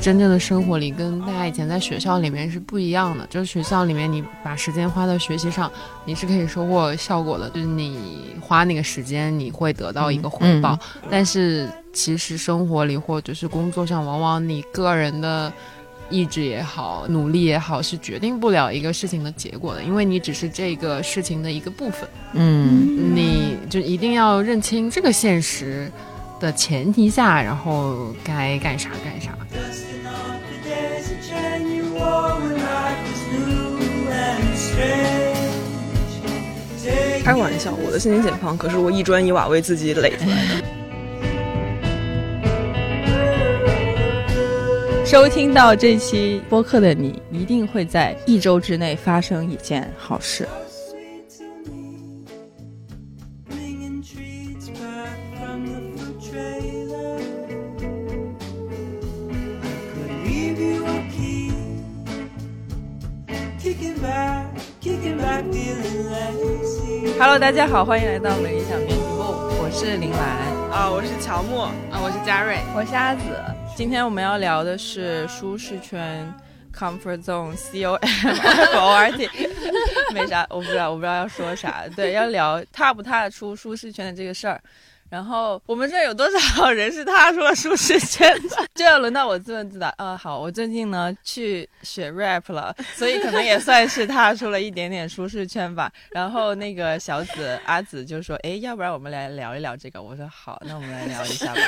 真正的生活里，跟大家以前在学校里面是不一样的。就是学校里面，你把时间花在学习上，你是可以收获效果的，就是你花那个时间，你会得到一个回报。但是其实生活里或者是工作上，往往你个人的。意志也好，努力也好，是决定不了一个事情的结果的，因为你只是这个事情的一个部分。嗯，你就一定要认清这个现实的前提下，然后该干啥干啥。开玩笑，我的心理减胖可是我一砖一瓦为自己垒出来的。收听到这期播客的你，一定会在一周之内发生一件好事。Hello，大家好，欢迎来到美理想编辑部，我是林兰啊，我是乔木啊，我是嘉瑞，我是阿紫。今天我们要聊的是舒适圈，comfort zone，c o m o r t，没啥，我不知道，我不知道要说啥。对，要聊踏不踏出舒适圈的这个事儿。然后我们这有多少人是踏出了舒适圈的？就要轮到我自问自答。啊，好，我最近呢去学 rap 了，所以可能也算是踏出了一点点舒适圈吧。然后那个小紫阿紫就说：“哎，要不然我们来聊一聊这个。”我说：“好，那我们来聊一下吧。”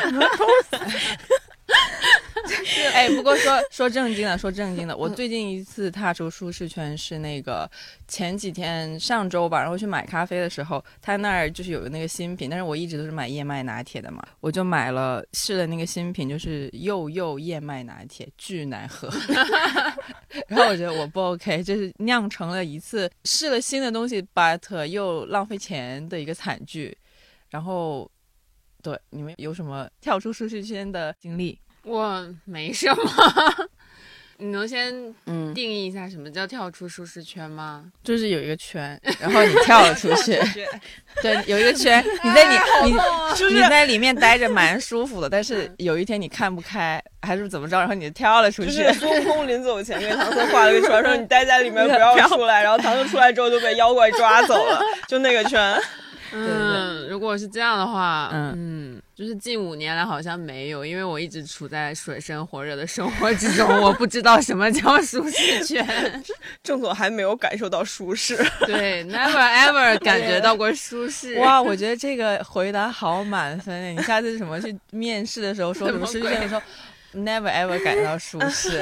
哎，不过说 说正经的，说正经的，我最近一次踏出舒适圈是那个前几天上周吧，然后去买咖啡的时候，他那儿就是有个那个新品，但是我一直都是买燕麦拿铁的嘛，我就买了试了那个新品，就是又又燕麦拿铁，巨难喝，然后我觉得我不 OK，就是酿成了一次试了新的东西，but 又浪费钱的一个惨剧，然后。对，你们有什么跳出舒适圈的经历？我没什么。你能先嗯定义一下什么叫跳出舒适圈吗？就是有一个圈，然后你跳了出去。对，有一个圈，你在你你你在里面待着蛮舒服的，但是有一天你看不开还是怎么着，然后你就跳了出去。孙悟空临走前给唐僧画了个圈，说你待在里面不要出来，然后唐僧出来之后就被妖怪抓走了，就那个圈。嗯，如果是这样的话，嗯，就是近五年来好像没有，因为我一直处在水深火热的生活之中，我不知道什么叫舒适圈。郑总还没有感受到舒适，对，never ever 感觉到过舒适。哇，我觉得这个回答好满分你下次什么去面试的时候说什么舒适圈，你说。Never ever 感到舒适，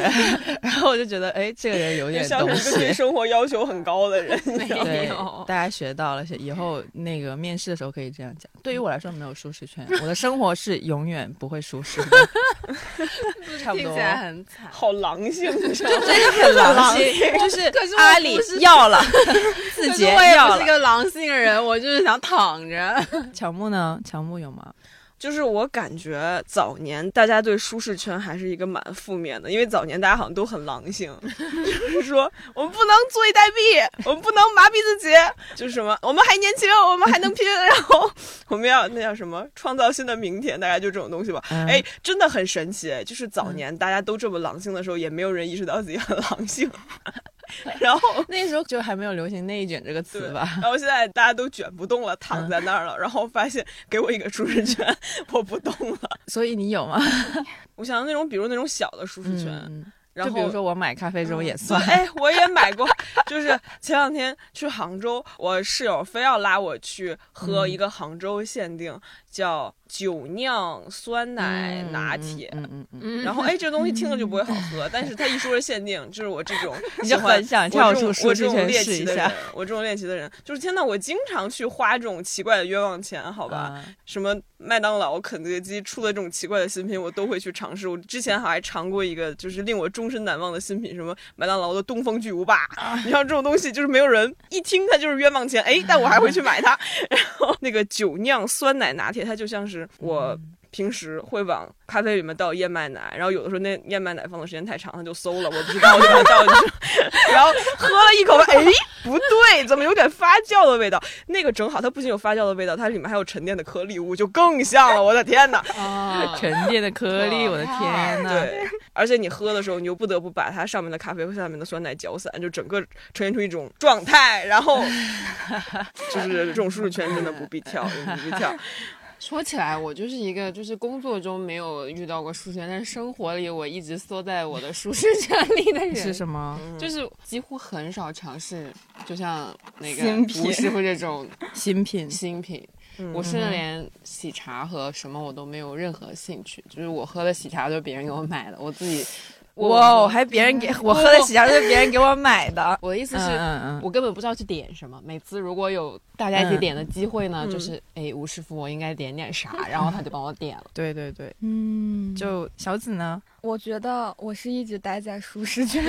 然后我就觉得，哎，这个人有点东西，对生活要求很高的人。没有，大家学到了，以后那个面试的时候可以这样讲。对于我来说，没有舒适圈，我的生活是永远不会舒适的。差不多，很惨，好狼性，真的很狼性，就是阿里要了，字节要了。我也是个狼性的人，我就是想躺着。乔木呢？乔木有吗？就是我感觉早年大家对舒适圈还是一个蛮负面的，因为早年大家好像都很狼性，就是说我们不能坐以待毙，我们不能麻痹自己，就是什么我们还年轻，我们还能拼，然后我们要那叫什么创造新的明天，大概就这种东西吧。哎，真的很神奇，就是早年大家都这么狼性的时候，也没有人意识到自己很狼性。然后那时候就还没有流行“内卷”这个词吧。然后现在大家都卷不动了，躺在那儿了。然后发现给我一个舒适圈，我不动了。所以你有吗？我想那种，比如那种小的舒适圈。然后比如说我买咖啡这种也算。哎，我也买过。就是前两天去杭州，我室友非要拉我去喝一个杭州限定叫。酒酿酸奶拿铁，嗯嗯然后哎，这东西听了就不会好喝，但是他一说是限定，就是我这种就很想跳出舒适圈试一下。我这种猎奇的人，就是天呐，我经常去花这种奇怪的冤枉钱，好吧？什么麦当劳、肯德基出的这种奇怪的新品，我都会去尝试。我之前还尝过一个，就是令我终身难忘的新品，什么麦当劳的东风巨无霸。你像这种东西，就是没有人一听它就是冤枉钱，哎，但我还会去买它。然后那个酒酿酸奶拿铁，它就像是。我平时会往咖啡里面倒燕麦奶，然后有的时候那燕麦奶放的时间太长，它就馊了，我不知道，我就把它倒进去，然后喝了一口，哎，不对，怎么有点发酵的味道？那个正好，它不仅有发酵的味道，它里面还有沉淀的颗粒物，就更像了。我的天哪！啊，沉淀的颗粒，我的天呐！对，而且你喝的时候，你又不得不把它上面的咖啡和下面的酸奶搅散，就整个呈现出一种状态。然后 就是这种舒适圈真的不必跳，不必跳。说起来，我就是一个就是工作中没有遇到过数学，但是生活里我一直缩在我的舒适 圈里的人是什么？就是几乎很少尝试，就像那个吴师傅这种 新品，新品。我甚至连喜茶和什么我都没有任何兴趣，就是我喝的喜茶都是别人给我买的，我自己。哇，还别人给 我喝的喜茶都是别人给我买的。我的意思是，我根本不知道去点什么。每次如果有大家一起嗯点的机会呢，嗯就是哎，吴师傅，我应该点点啥？然后他就帮我点了。对对对，嗯，就小紫呢，我觉得我是一直待在舒适圈里，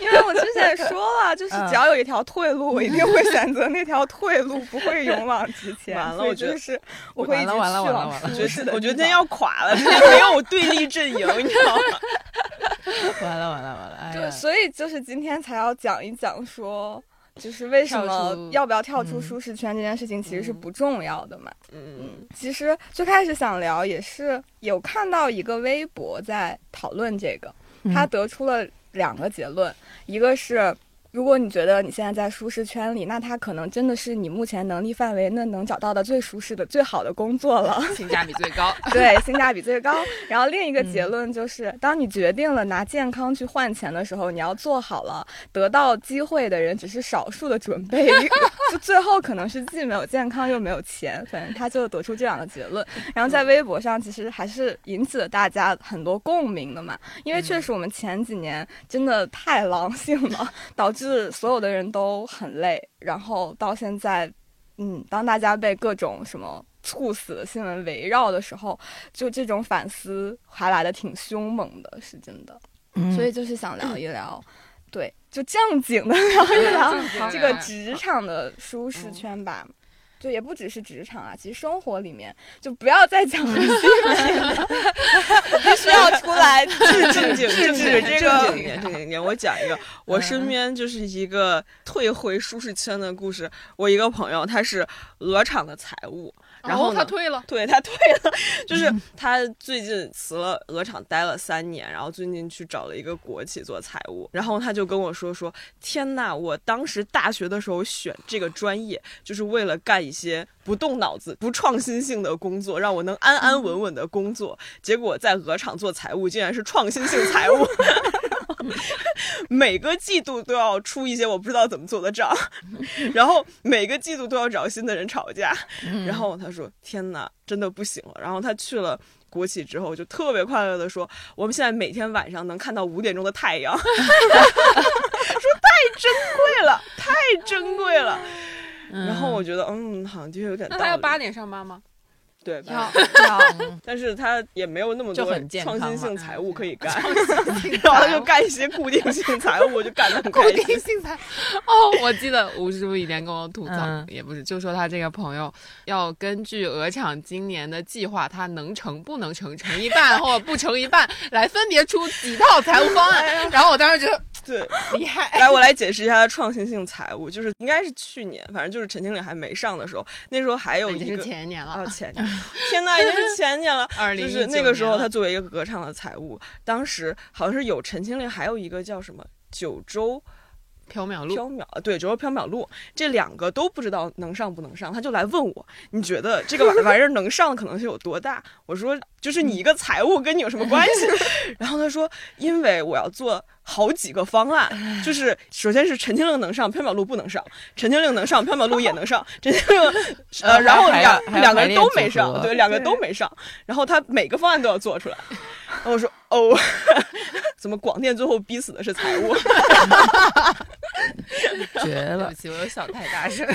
因为我之前说了，就是只要有一条退路，我一定会选择那条退路，不会勇往直前。完了我觉得是我会一直去完了完了往完了完了我觉得舒适的。我觉得今天要垮了，今天没有对立阵营，你知道吗？完了完了完了，哎对，所以就是今天才要讲一讲说。就是为什么要不要跳出嗯舒适圈这件事情，其实是不重要的嘛。嗯，其实最开始想聊也是有看到一个微博在讨论这个，他嗯得出了两个结论，一个是。如果你觉得你现在在舒适圈里，那它可能真的是你目前能力范围内能找到的最舒适的、最好的工作了。性价比最高。对，性价比最高。然后另一个结论就是，当你决定了拿健康去换钱的时候，你要做好了得到机会的人只是少数的准备，就最后可能是既没有健康又没有钱，反正他就得出这样的结论。然后在微博上，其实还是引起了大家很多共鸣的嘛，因为确实我们前几年真的太狼性了，导致所有的人都很累，然后到现在。嗯，当大家被各种什么猝死的新闻围绕的时候，就这种反思还来的挺凶猛的，是真的。嗯所以就是想聊一聊，对，就正经的 聊一聊这个职场的舒适圈吧。就也不只是职场啊，其实生活里面就不要再讲这些了，必须要出来制 正经正制止经这个正经一点，正经一点。我讲一个，我身边就是一个退回舒适圈的故事。我一个朋友，他是鹅厂的财务，然后呢他退了，对他退了，就是他最近辞了鹅厂待了三年，然后最近去找了一个国企做财务，然后他就跟我说说，天呐，我当时大学的时候选这个专业，就是为了干一些不动脑子、不创新性的工作，让我能安安稳稳的工作，结果在鹅厂做财务，竟然是创新性财务。每个季度都要出一些我不知道怎么做的账，然后每个季度都要找新的人吵架，然后他说：“天哪，真的不行了。”然后他去了国企之后，就特别快乐的说：“我们现在每天晚上能看到五点钟的太阳。”说太珍贵了，太珍贵了。然后我觉得，嗯，好像的确有点。那他要八点上班吗？对，要要，但是他也没有那么多就很健创新性财务可以干，然后他就干一些固定性财务，我就干的很固开心。定性财 哦，我记得吴师傅以前跟我吐槽，嗯也不是，就说他这个朋友要根据鹅厂今年的计划，他能成不能成，成一半或不成一半，来分别出几套财务方案。然后我当时觉得对，厉害，来，我来解释一下他创新性财务，就是应该是去年，反正就是陈经理还没上的时候，那时候还有一个。前年了啊，，前年，天呐，已经是前年了。2019就是那个时候，他作为一个歌唱的财务，当时好像是有陈情令，还有一个叫什么九州缥缈录。缥缈，对，九州缥缈录，这两个都不知道能上不能上，他就来问我，你觉得这个玩玩意儿能上的可能性有多大？我说，就是你一个财务跟你有什么关系？然后他说，因为我要做好几个方案，就是首先是陈情令能上，缥缈录不能上；陈情令能上，缥缈录也能上。陈情令，呃，然后两两个人都没上，对，两个人都没上。然后他每个方案都要做出来。然后我说，哦，怎么广电最后逼死的是财务？绝了对不，起，我又想太大声。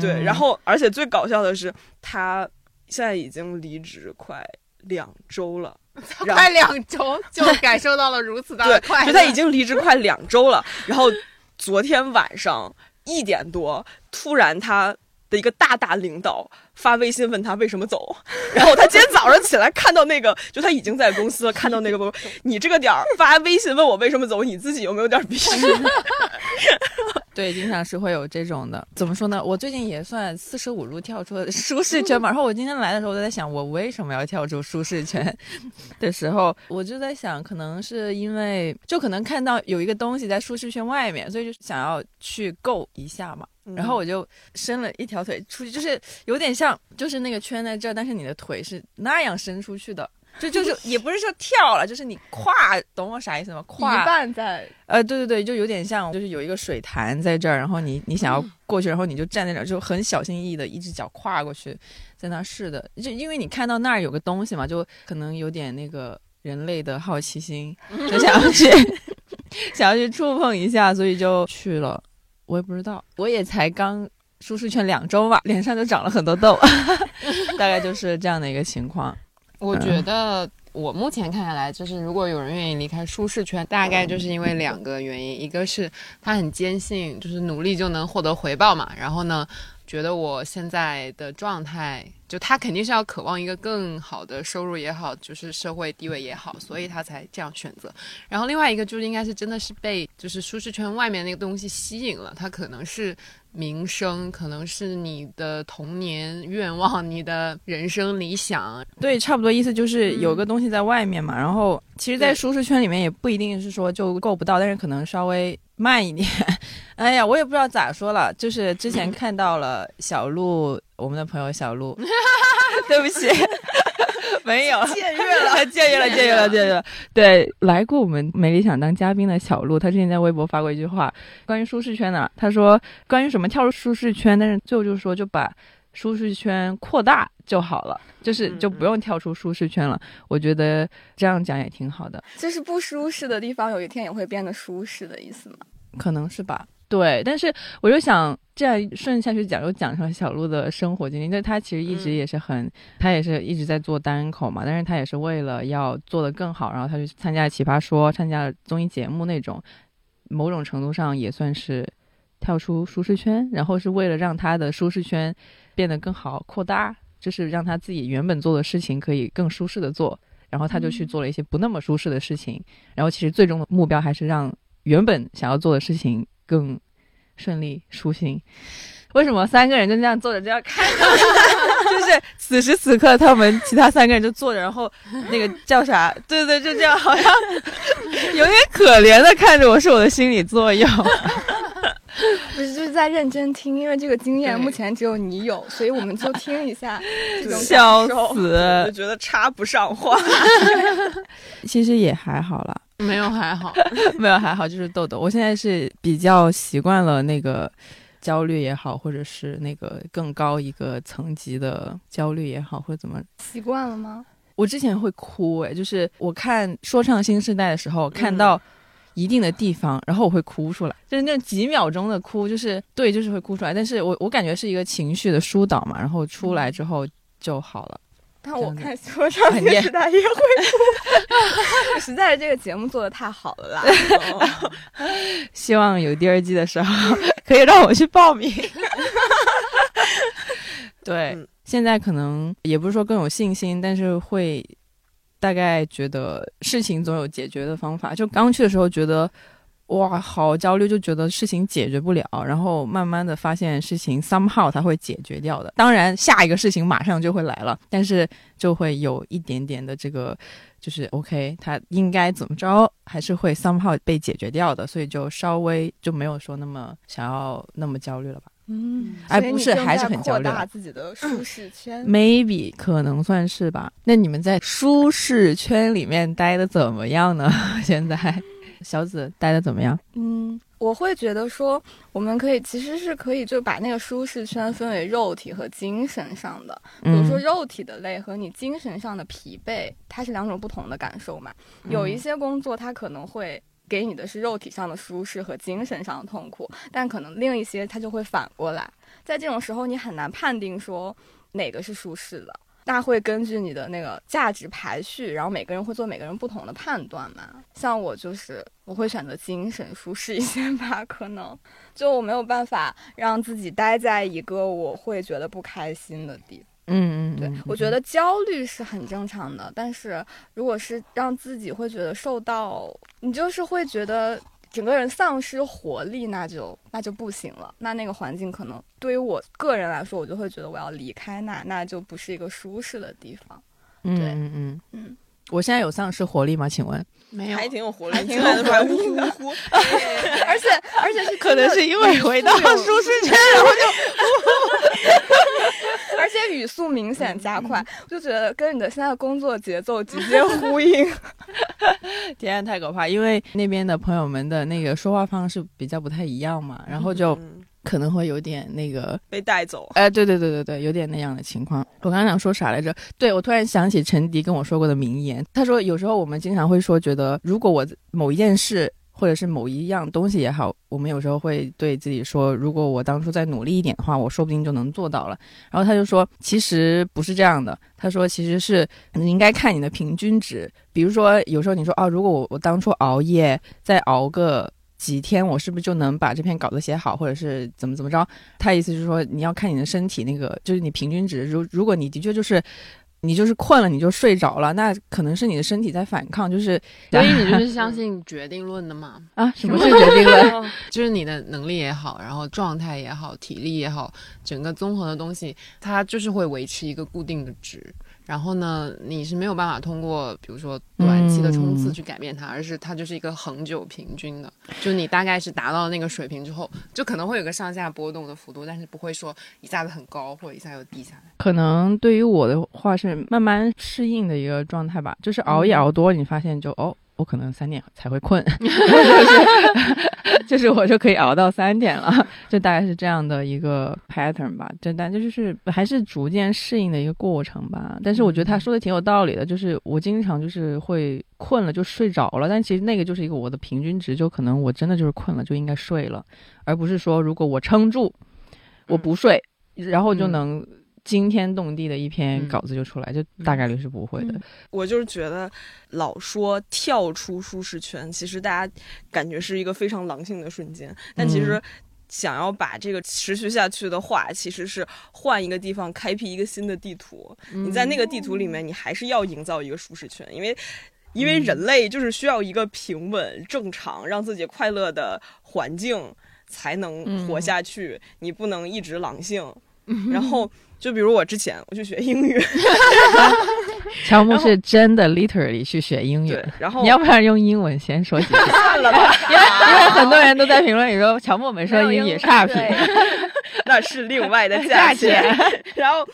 对，嗯然后而且最搞笑的是，他现在已经离职快两周了，快两周就感受到了如此大的，快乐，就他已经离职快两周了。然后昨天晚上一点多，突然他的一个大大领导发微信问他为什么走，然后他今天早上起来看到那个，就他已经在公司了，看到那个，你这个点儿发微信问我为什么走，你自己有没有点逼？对，经常是会有这种的。怎么说呢？我最近也算四舍五入跳出了舒适圈嘛。然后我今天来的时候，我就在想，我为什么要跳出舒适圈 的时候，我就在想，可能是因为就可能看到有一个东西在舒适圈外面，所以就想要去够一下嘛。然后我就伸了一条腿出去，就是有点像，就是那个圈在这儿，但是你的腿是那样伸出去的。就就是 也不是说跳了，就是你跨，懂我啥意思吗？跨一半在，呃，对对对，就有点像，就是有一个水潭在这儿，然后你你想要过去，然后你就站在那儿，就很小心翼翼的一只脚跨过去，在那试的，就因为你看到那儿有个东西嘛，就可能有点那个人类的好奇心，就想要去 想要去触碰一下，所以就去了。我也不知道，我也才刚舒适圈两周吧，脸上就长了很多痘，大概就是这样的一个情况。我觉得我目前看下来，就是如果有人愿意离开舒适圈，大概就是因为两个原因，一个是他很坚信，就是努力就能获得回报嘛。然后呢，觉得我现在的状态，就他肯定是要渴望一个更好的收入也好，就是社会地位也好，所以他才这样选择。然后另外一个就是应该是真的是被就是舒适圈外面那个东西吸引了，他可能是。名声可能是你的童年愿望，你的人生理想，对，差不多意思就是有个东西在外面嘛。然后，其实，在舒适圈里面也不一定是说就够不到，但是可能稍微慢一点。哎呀，我也不知道咋说了，就是之前 看到了小鹿，我们的朋友小鹿，对不起。没有 僭越了，僭越了，僭越了，僭越了。对，来过我们美理想当嘉宾的小鹿，他之前在微博发过一句话，关于舒适圈的。他说，关于什么跳出舒适圈，但是最后就是说，就把舒适圈扩大就好了，就是就不用跳出舒适圈了。我觉得这样讲也挺好的。就是不舒适的地方，有一天也会变得舒适的意思吗？可能是吧。对，但是我就想这样顺下去讲，又讲上小鹿的生活经历。那他其实一直也是很，他也是一直在做单口嘛，但是他也是为了要做得更好，然后他去参加奇葩说，参加了综艺节目那种，某种程度上也算是跳出舒适圈，然后是为了让他的舒适圈变得更好扩大，就是让他自己原本做的事情可以更舒适的做，然后他就去做了一些不那么舒适的事情，然后其实最终的目标还是让原本想要做的事情。更顺利舒心。为什么三个人就这样坐着这样看着？就是此时此刻，他们其他三个人就坐着，然后那个叫啥？对对，就这样，好像有点可怜的看着我，是我的心理作用。不是，就是在认真听，因为这个经验目前只有你有，所以我们就听一下这种笑死，我觉得插不上话。其实也还好啦。没有还好，没有还好，就是痘痘。我现在是比较习惯了那个焦虑也好，或者是那个更高一个层级的焦虑也好，或者怎么习惯了吗？我之前会哭，哎，就是我看《说唱新时代》的时候，看到一定的地方，然后我会哭出来，就是那几秒钟的哭，就是对，就是会哭出来。但是我我感觉是一个情绪的疏导嘛，然后出来之后就好了。但我看说唱电视台也会哭，实在是这个节目做的太好了啦！希望有第二季的时候可以让我去报名。对，现在可能也不是说更有信心，但是会大概觉得事情总有解决的方法。就刚去的时候觉得。哇，好焦虑，就觉得事情解决不了，然后慢慢的发现事情 somehow 它会解决掉的。当然，下一个事情马上就会来了，但是就会有一点点的这个，就是 OK，它应该怎么着，还是会 somehow 被解决掉的，所以就稍微就没有说那么想要那么焦虑了吧。嗯，哎，不是，还是很焦虑。自己的舒适圈，maybe 可能算是吧。那你们在舒适圈里面待的怎么样呢？现在？小紫待的怎么样？嗯，我会觉得说，我们可以其实是可以就把那个舒适圈分为肉体和精神上的。比如说肉体的累和你精神上的疲惫，它是两种不同的感受嘛。有一些工作它可能会给你的是肉体上的舒适和精神上的痛苦，但可能另一些它就会反过来。在这种时候，你很难判定说哪个是舒适的。那会根据你的那个价值排序，然后每个人会做每个人不同的判断嘛。像我就是我会选择精神舒适一些吧，可能就我没有办法让自己待在一个我会觉得不开心的地方。嗯嗯，对，我觉得焦虑是很正常的，但是如果是让自己会觉得受到，你就是会觉得整个人丧失活力，那就那就不行了。那那个环境可能对于我个人来说，我就会觉得我要离开那，那就不是一个舒适的地方。嗯对嗯嗯嗯，我现在有丧失活力吗？请问？没有还挺有活力，还挺来的还有活力呼呼呼。而且而且是可能是因为回到舒适圈，然后 而且语速明显加快，我就觉得跟你的现在的工作节奏直接呼应。天啊，太可怕！因为那边的朋友们的那个说话方式比较不太一样嘛，然后就嗯可能会有点那个，被带走。哎、对对对对对，有点那样的情况。我刚刚想说啥来着？对我突然想起陈迪跟我说过的名言，他说有时候我们经常会说，觉得如果我某一件事。或者是某一样东西也好，我们有时候会对自己说，如果我当初再努力一点的话，我说不定就能做到了。然后他就说，其实不是这样的。他说，其实是你应该看你的平均值。比如说，有时候你说，哦，如果我我当初熬夜再熬个几天，我是不是就能把这篇稿子写好，或者是怎么怎么着？他意思就是说，你要看你的身体那个，就是你平均值。如如果你的确就是。你就是困了，你就睡着了，那可能是你的身体在反抗，就是所以你就是 相信决定论的嘛？啊，什么是决定论？就是你的能力也好，然后状态也好，体力也好，整个综合的东西，它就是会维持一个固定的值。然后呢，你是没有办法通过比如说短期的冲刺去改变它，而是它就是一个恒久平均的。就你大概是达到那个水平之后，就可能会有个上下波动的幅度，但是不会说一下子很高或者一下又低下来。可能对于我的话是慢慢适应的一个状态吧，就是熬夜熬多，你发现就哦，我可能三点才会困，就 是就是我就可以熬到三点了，就大概是这样的一个 pattern 吧。这但就是还是逐渐适应的一个过程吧。但是我觉得他说的挺有道理的，就是我经常就是会困了就睡着了，但其实那个就是一个我的平均值，就可能我真的就是困了就应该睡了，而不是说如果我撑住，我不睡，然后就嗯能。惊天动地的一篇嗯稿子就出来，就大概率是不会的。我就是觉得老说跳出舒适圈，其实大家感觉是一个非常狼性的瞬间，但其实。想要把这个持续下去的话，其实是换一个地方，开辟一个新的地图。你在那个地图里面，你还是要营造一个舒适圈，因为因为人类就是需要一个平稳、正常、让自己快乐的环境才能活下去。你不能一直狼性。然后，就比如我之前我去学英语，乔木是真的 literally 去学英语，，然后你要不然用英文先说几句？算了吧，因 为因为很多人都在评论里说乔木没说英语差评，那是另外的价钱。然后，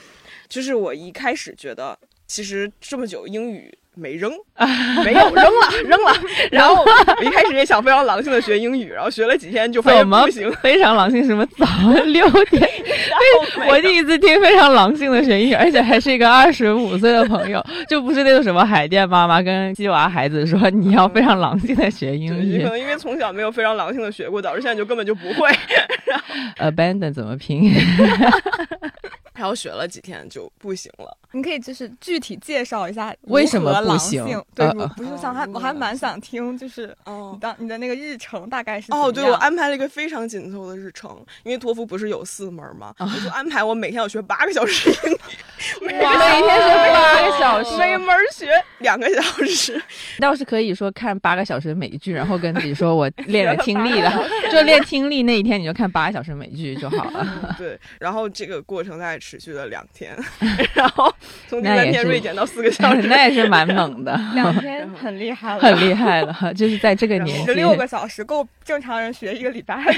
就是我一开始觉得，其实这么久英语没扔，没有扔了，扔了。然后我一开始也想非常狼性的学英语，然后学了几天就发现不行。非常狼性？什么早 六点？我第一次听非常狼性的学英语，而且还是一个二十五岁的朋友，就不是那种什么海淀妈妈跟鸡娃孩子说你要非常狼性的学英，语可。能因为从小没有非常狼性的学过，导致现在就根本就不会。Abandon 怎么拼？然后学了几天就不行了。你可以就是具体介绍一下为什么狼不行性对，不是想还我还蛮想听，就是哦你当你的那个日程大概是哦，对我安排了一个非常紧凑的日程，因为托福不是有四门吗？我就安排我每天要学八个小时英语，每个哇每天学八个小时每门学两个小时。倒是可以说看八个小时的美剧，然后跟自己说我练了听力了，就练听力那一天你就看八个小时美剧就好了。对，然后这个过程大概持续了两天，然后从第三天锐减到四个小时。那也是蛮猛的，两天很厉害了，很厉害了，就是在这个年纪十，六个小时够正常人学一个礼拜了。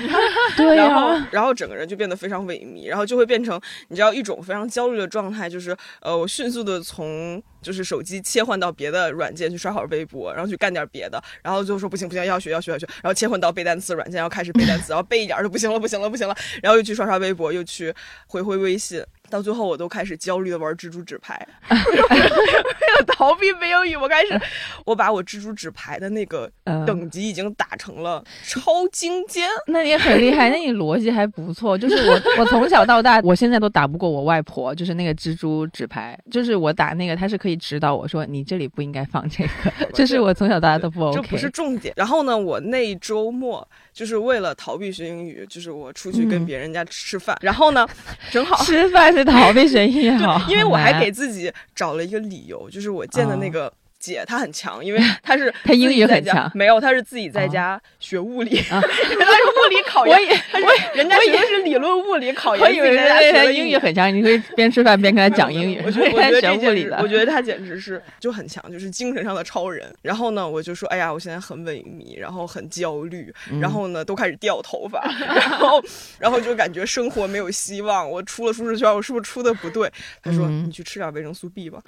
对然后，，然后整个人就变得非常萎靡，然后就会变成你知道一种非常焦虑的状态，就是呃，我迅速的从就是手机切换到别的软件去刷会微博，然后去干点别的，然后就说不行不行，要学要学要学，然后切换到背单词软件，要开始背单词，然后背一点儿就不行了不行了不行了，然后又去刷刷微博，又去回回微信。到最后我都开始焦虑的玩蜘蛛纸牌，为了逃避背英语，我开始我把我蜘蛛纸牌的那个嗯等级已经打成了超精尖。那你很厉害，那你逻辑还不错。就是我，我从小到大，我现在都打不过我外婆，就是那个蜘蛛纸牌，就是我打那个，她是可以指导我说你这里不应该放这个，这是我从小到大都不 OK。这不是重点。然后呢，我那一周末就是为了逃避学英语，就是我出去跟嗯别人家吃饭，然后呢，正好吃饭是逃避学英语好，因为我还给自己找了一个理由，就是我见的那个。姐她很强，因为 她是她英语很强没有，她是自己在家学物理，啊 她是物理考研，我以她是人家学的是理论物理考研，我以为人家学他的英语很强，你可以边吃饭边跟他讲英语。我觉得我觉得学这物理的，简直我觉得他简直是就很强，就是精神上的超人。然后呢，我就说，哎呀，我现在很萎靡，然后很焦虑，嗯然后呢都开始掉头发，然后然后就感觉生活没有希望。我出了舒适圈，我是不是出的不对？他说，嗯你去吃点维生素 B 吧。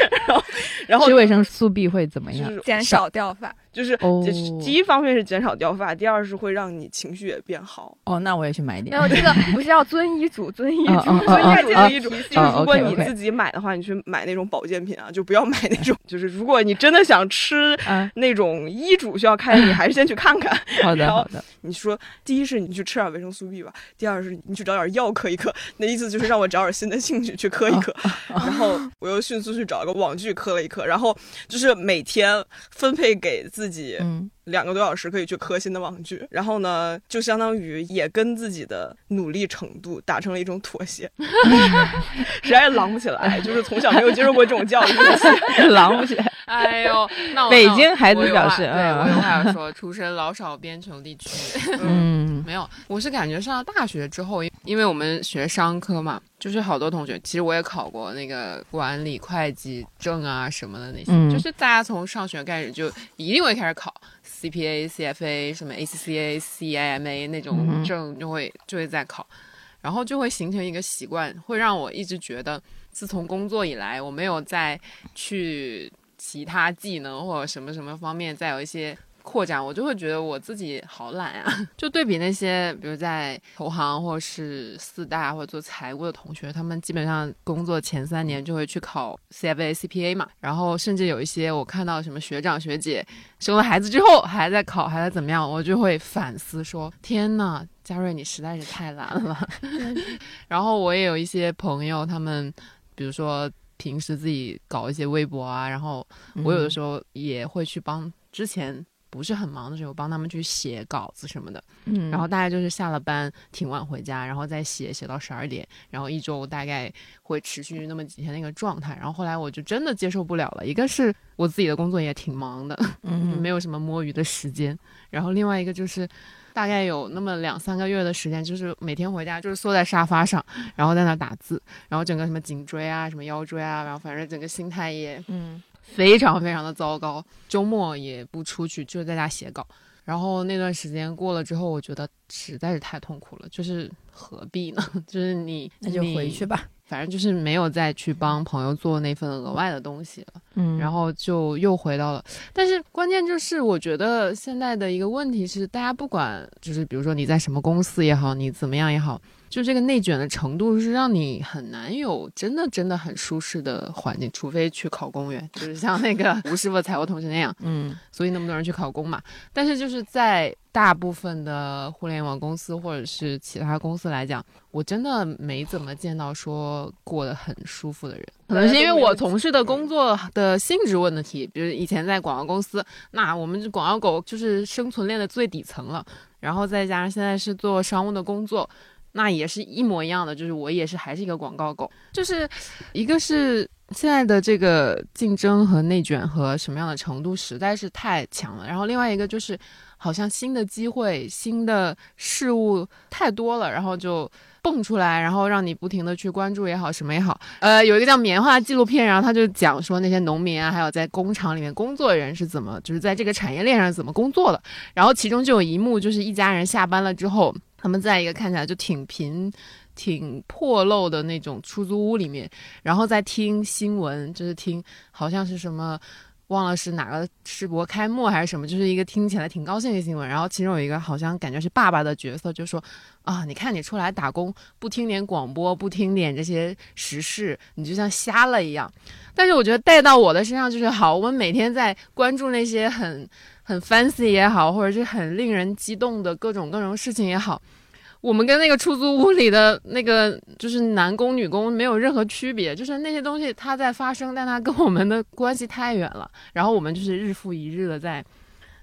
然后然后吃维生素 B 会怎么样？减少掉发。就是哦就是第一方面是减少掉发，第二是会让你情绪也变好。哦，那我也去买一点。没有这个不是要遵医嘱，遵医嘱，遵哦医嘱，哦遵医嘱。哦就是如果你自己买的话，你去买那种保健品啊，就不要买那种。就是如果你真的想吃嗯，那种医嘱需要开，你还是先去看看。好的好的。你说，第一是你去吃点维生素 B 吧，第二是你去找点药嗑一嗑。那意思就是让我找点新的兴趣去嗑一嗑。然后我又迅速去找一个网剧嗑了一嗑，然后就是每天分配给自己自己两个多小时可以去磕新的网剧，然后呢，就相当于也跟自己的努力程度达成了一种妥协，实在是狼不起来，就是从小没有接受过这种教育，狼不起来。哎呦，那我北京孩子表示我有话要说，出身老少边穷地区。嗯没有，我是感觉上了大学之后，因因为我们学商科嘛，就是好多同学，其实我也考过那个管理会计证啊什么的那些，嗯就是大家从上学开始就一定会开始考 CPA、CFA 什么 ACCA、CIMA 那种嗯证，就会就会在考，然后就会形成一个习惯，会让我一直觉得，自从工作以来，我没有再去其他技能或者什么什么方面再有一些扩展，我就会觉得我自己好懒啊。就对比那些比如在投行或者是四大或者做财务的同学，他们基本上工作前三年就会去考 CFA、CPA 嘛，然后甚至有一些我看到什么学长学姐生了孩子之后还在考，还在怎么样，我就会反思说：天呐，嘉瑞你实在是太懒了。然后我也有一些朋友，他们比如说平时自己搞一些微博啊，然后我有的时候也会去帮之前。不是很忙的时候，帮他们去写稿子什么的，嗯然后大概就是下了班挺晚回家，然后再写写到十二点，然后一周大概会持续那么几天那个状态。然后后来我就真的接受不了了，一个是我自己的工作也挺忙的，嗯 没有什么摸鱼的时间，然后另外一个就是。大概有那么两三个月的时间，就是每天回家就是缩在沙发上，然后在那打字，然后整个什么颈椎啊、什么腰椎啊，然后反正整个心态也嗯非常非常的糟糕。周末也不出去，就是在家写稿。然后那段时间过了之后，我觉得实在是太痛苦了，就是何必呢？就是你那就回去吧，吧。反正就是没有再去帮朋友做那份额外的东西了。嗯然后就又回到了。但是关键就是，我觉得现在的一个问题是，大家不管就是比如说你在什么公司也好，你怎么样也好，就这个内卷的程度是让你很难有真的真的很舒适的环境，除非去考公务员，就是像那个吴师傅财务同学那样，嗯所以那么多人去考公嘛。但是就是在大部分的互联网公司或者是其他公司来讲，我真的没怎么见到说过得很舒服的人。可能是因为我从事的工作的性质问题，比如以前在广告公司，那我们广告狗就是生存链的最底层了，然后再加上现在是做商务的工作。那也是一模一样的，就是我也是还是一个广告狗，就是一个是现在的这个竞争和内卷和什么样的程度实在是太强了，然后另外一个就是好像新的机会、新的事物太多了，然后就蹦出来，然后让你不停的去关注也好，什么也好。呃，有一个叫《棉花》纪录片，然后他就讲说那些农民啊，还有在工厂里面工作的人是怎么，就是在这个产业链上怎么工作的。然后其中就有一幕，就是一家人下班了之后，他们在一个看起来就挺贫。挺破漏的那种出租屋里面，然后再听新闻，就是听好像是什么忘了是哪个世博开幕还是什么，就是一个听起来挺高兴的新闻。然后其中有一个好像感觉是爸爸的角色，就说啊，你看你出来打工不听点广播，不听点这些时事，你就像瞎了一样。但是我觉得带到我的身上就是好，我们每天在关注那些很很 fancy 也好，或者是很令人激动的各种各种事情也好。我们跟那个出租屋里的那个就是男工女工没有任何区别，就是那些东西它在发生，但它跟我们的关系太远了。然后我们就是日复一日的在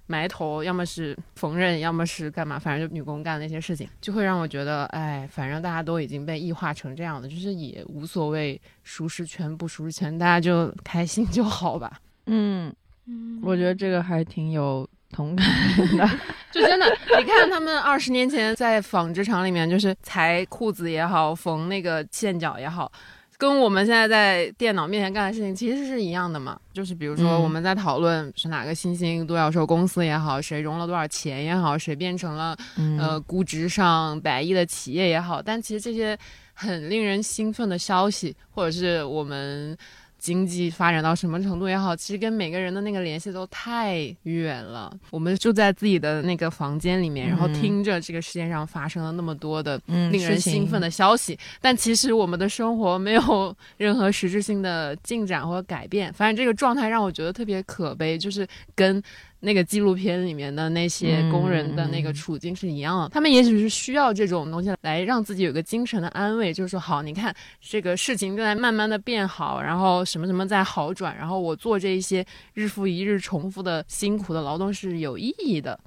埋头，要么是缝纫，要么是干嘛，反正就女工干那些事情，就会让我觉得，哎，反正大家都已经被异化成这样了，就是也无所谓舒适圈不舒适圈，大家就开心就好吧。嗯嗯，我觉得这个还挺有。同感的，就真的，你看他们二十年前在纺织厂里面，就是裁裤子也好，缝那个线脚也好，跟我们现在在电脑面前干的事情其实是一样的嘛。就是比如说我们在讨论是哪个新兴独角兽公司也好，谁融了多少钱也好，谁变成了呃估值上百亿的企业也好，但其实这些很令人兴奋的消息，或者是我们。经济发展到什么程度也好，其实跟每个人的那个联系都太远了。我们就在自己的那个房间里面，然后听着这个世界上发生了那么多的令人兴奋的消息，但其实我们的生活没有任何实质性的进展或者改变。反正这个状态让我觉得特别可悲，就是跟。那个纪录片里面的那些工人的那个处境是一样的，他们也许是需要这种东西来让自己有个精神的安慰，就是说，好，你看这个事情正在慢慢的变好，然后什么什么在好转，然后我做这一些日复一日重复的辛苦的劳动是有意义的，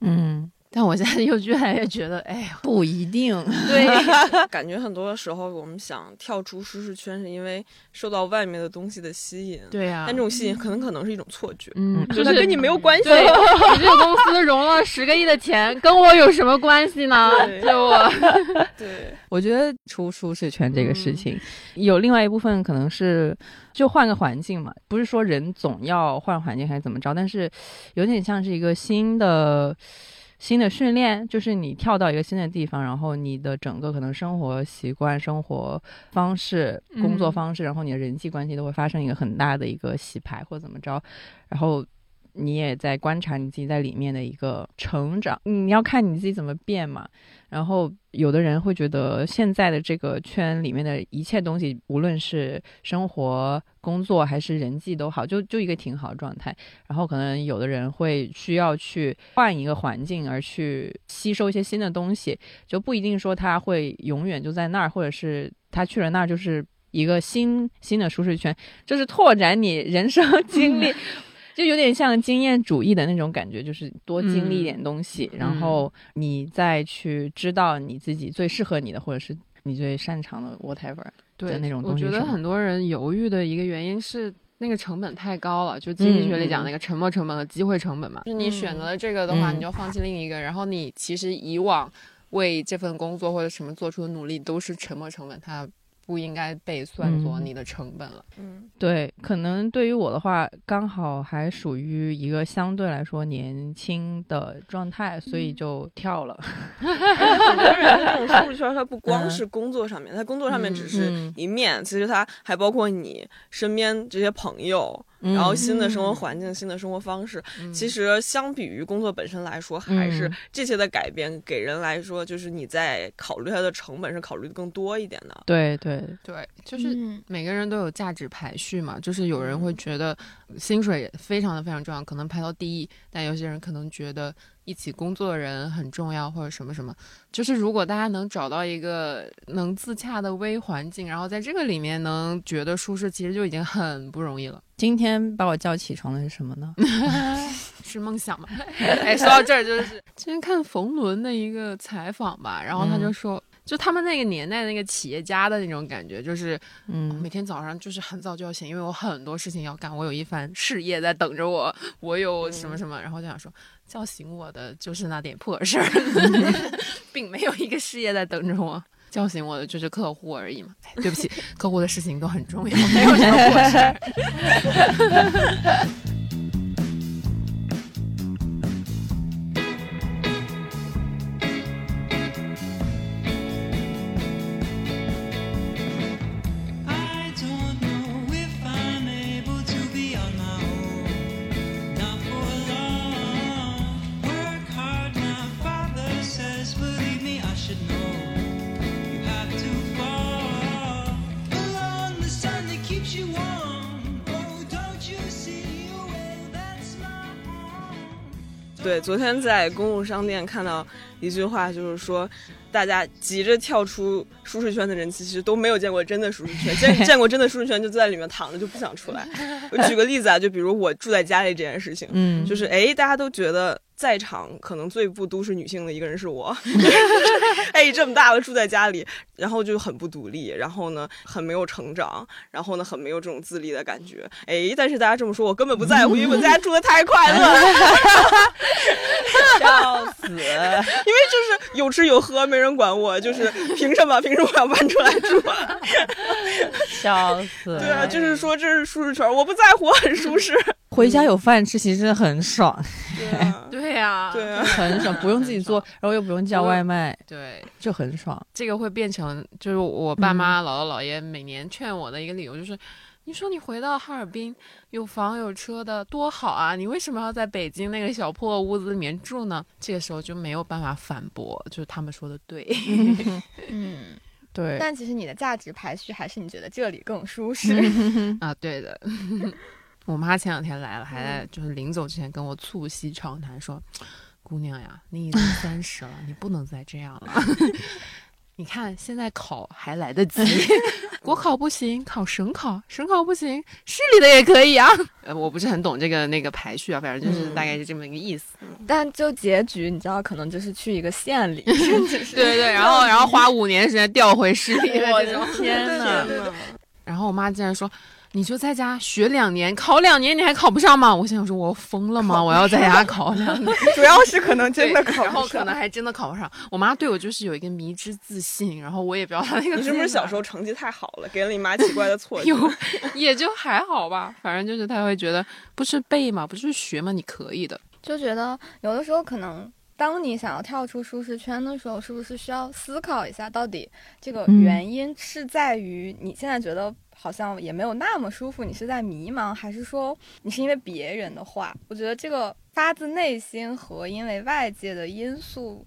嗯。但我现在又越来越觉得，哎呀，不一定。对，感觉很多的时候，我们想跳出舒适圈，是因为受到外面的东西的吸引。对呀，但这种吸引可能可能是一种错觉，嗯，就是跟你没有关系。你这个公司融了十个亿的钱，跟我有什么关系呢？就我，对，我觉得出舒适圈这个事情，有另外一部分可能是就换个环境嘛，不是说人总要换环境还是怎么着，但是有点像是一个新的。新的训练就是你跳到一个新的地方，然后你的整个可能生活习惯、生活方式、工作方式，然后你的人际关系都会发生一个很大的一个洗牌或怎么着，然后你也在观察你自己在里面的一个成长，你要看你自己怎么变嘛。然后有的人会觉得现在的这个圈里面的一切东西，无论是生活、工作还是人际都好，就就一个挺好的状态。然后可能有的人会需要去换一个环境，而去吸收一些新的东西，就不一定说他会永远就在那儿，或者是他去了那儿就是一个新新的舒适圈，就是拓展你人生 经历。就有点像经验主义的那种感觉，就是多经历一点东西，然后你再去知道你自己最适合你的，或者是你最擅长的 whatever 的那种东西。我觉得很多人犹豫的一个原因是那个成本太高了，就经济学里讲那个沉没成本和机会成本嘛。就是你选择了这个的话，你就放弃另一个，然后你其实以往为这份工作或者什么做出的努力都是沉没成本，它。不应该被算作你的成本了。嗯，对，可能对于我的话，刚好还属于一个相对来说年轻的状态，所以就跳了。很多人这种舒适圈，它不光是工作上面，它工作上面只是一面，其实它还包括你身边这些朋友。然后新的生活环境、新的生活方式，其实相比于工作本身来说，还是这些的改变给人来说，就是你在考虑它的成本是考虑的更多一点的。对对对对，就是每个人都有价值排序嘛，就是有人会觉得薪水非常的非常重要，可能排到第一，但有些人可能觉得。一起工作的人很重要，或者什么什么，就是如果大家能找到一个能自洽的微环境，然后在这个里面能觉得舒适，其实就已经很不容易了。今天把我叫起床的是什么呢？是梦想吗？哎，说到这儿，就是今天看冯仑的一个采访吧，然后他就说。就他们那个年代那个企业家的那种感觉，就是，嗯，每天早上就是很早就要醒，因为我很多事情要干，我有一番事业在等着我，我有什么什么，然后就想说，叫醒我的就是那点破事儿，并没有一个事业在等着我，叫醒我的就是客户而已嘛。对不起，客户的事情都很重要，没有什么破事儿。昨天在公共商店看到一句话，就是说，大家急着跳出舒适圈的人，其实都没有见过真的舒适圈。见见过真的舒适圈，就在里面躺着，就不想出来。我举个例子啊，就比如我住在家里这件事情，嗯，就是哎，大家都觉得在场可能最不都市女性的一个人是我。哎，这么大了住在家里，然后就很不独立，然后呢很没有成长，然后呢很没有这种自立的感觉。哎，但是大家这么说，我根本不在乎，因为我在家住的太快乐了。笑死！因为就是有吃有喝，没人管我，就是凭什么？凭什么我要搬出来住？笑死！对啊，就是说这是舒适圈，我不在乎，很舒适。回家有饭吃，其实很爽，对啊，对呀、对啊，很爽，不用自己做，然后又不用叫外卖，对，就很爽。这个会变成就是我爸妈、姥姥姥爷每年劝我的一个理由，就是你说你回到哈尔滨有房有车的多好啊，你为什么要在北京那个小破屋子里面住呢？这个时候就没有办法反驳，就是他们说的对。嗯，对，但其实你的价值排序还是你觉得这里更舒适。啊，对的。我妈前两天来了，还在就是临走之前跟我促膝长谈说：“姑娘呀，你已经三十了，你不能再这样了。你看现在考还来得及，国考不行，考省考，省考不行，市里的也可以啊。呃，我不是很懂这个那个排序啊，反正就是大概是这么一个意思。但就结局，你知道，可能就是去一个县里，对 对对，然后然后花五年时间调回市里我的。天呐！呐，然后我妈竟然说：“你就在家学两年，考两年你还考不上吗？”我心想说：“我疯了吗？我要在家考两年？主要是可能真的考不上。然后可能还真的考不上。我妈对我就是有一个迷之自信，然后我也不知道她那个你是不是小时候候成绩太好了，给了你妈奇怪的错觉？有也就还好吧，反正就是她会觉得不是背嘛，不是学嘛，你可以的。就觉得有的时候可能。当你想要跳出舒适圈的时候，是不是需要思考一下，到底这个嗯原因是在于你现在觉得好像也没有那么舒服，你是在迷茫，还是说你是因为别人的话？我觉得这个发自内心和因为外界的因素，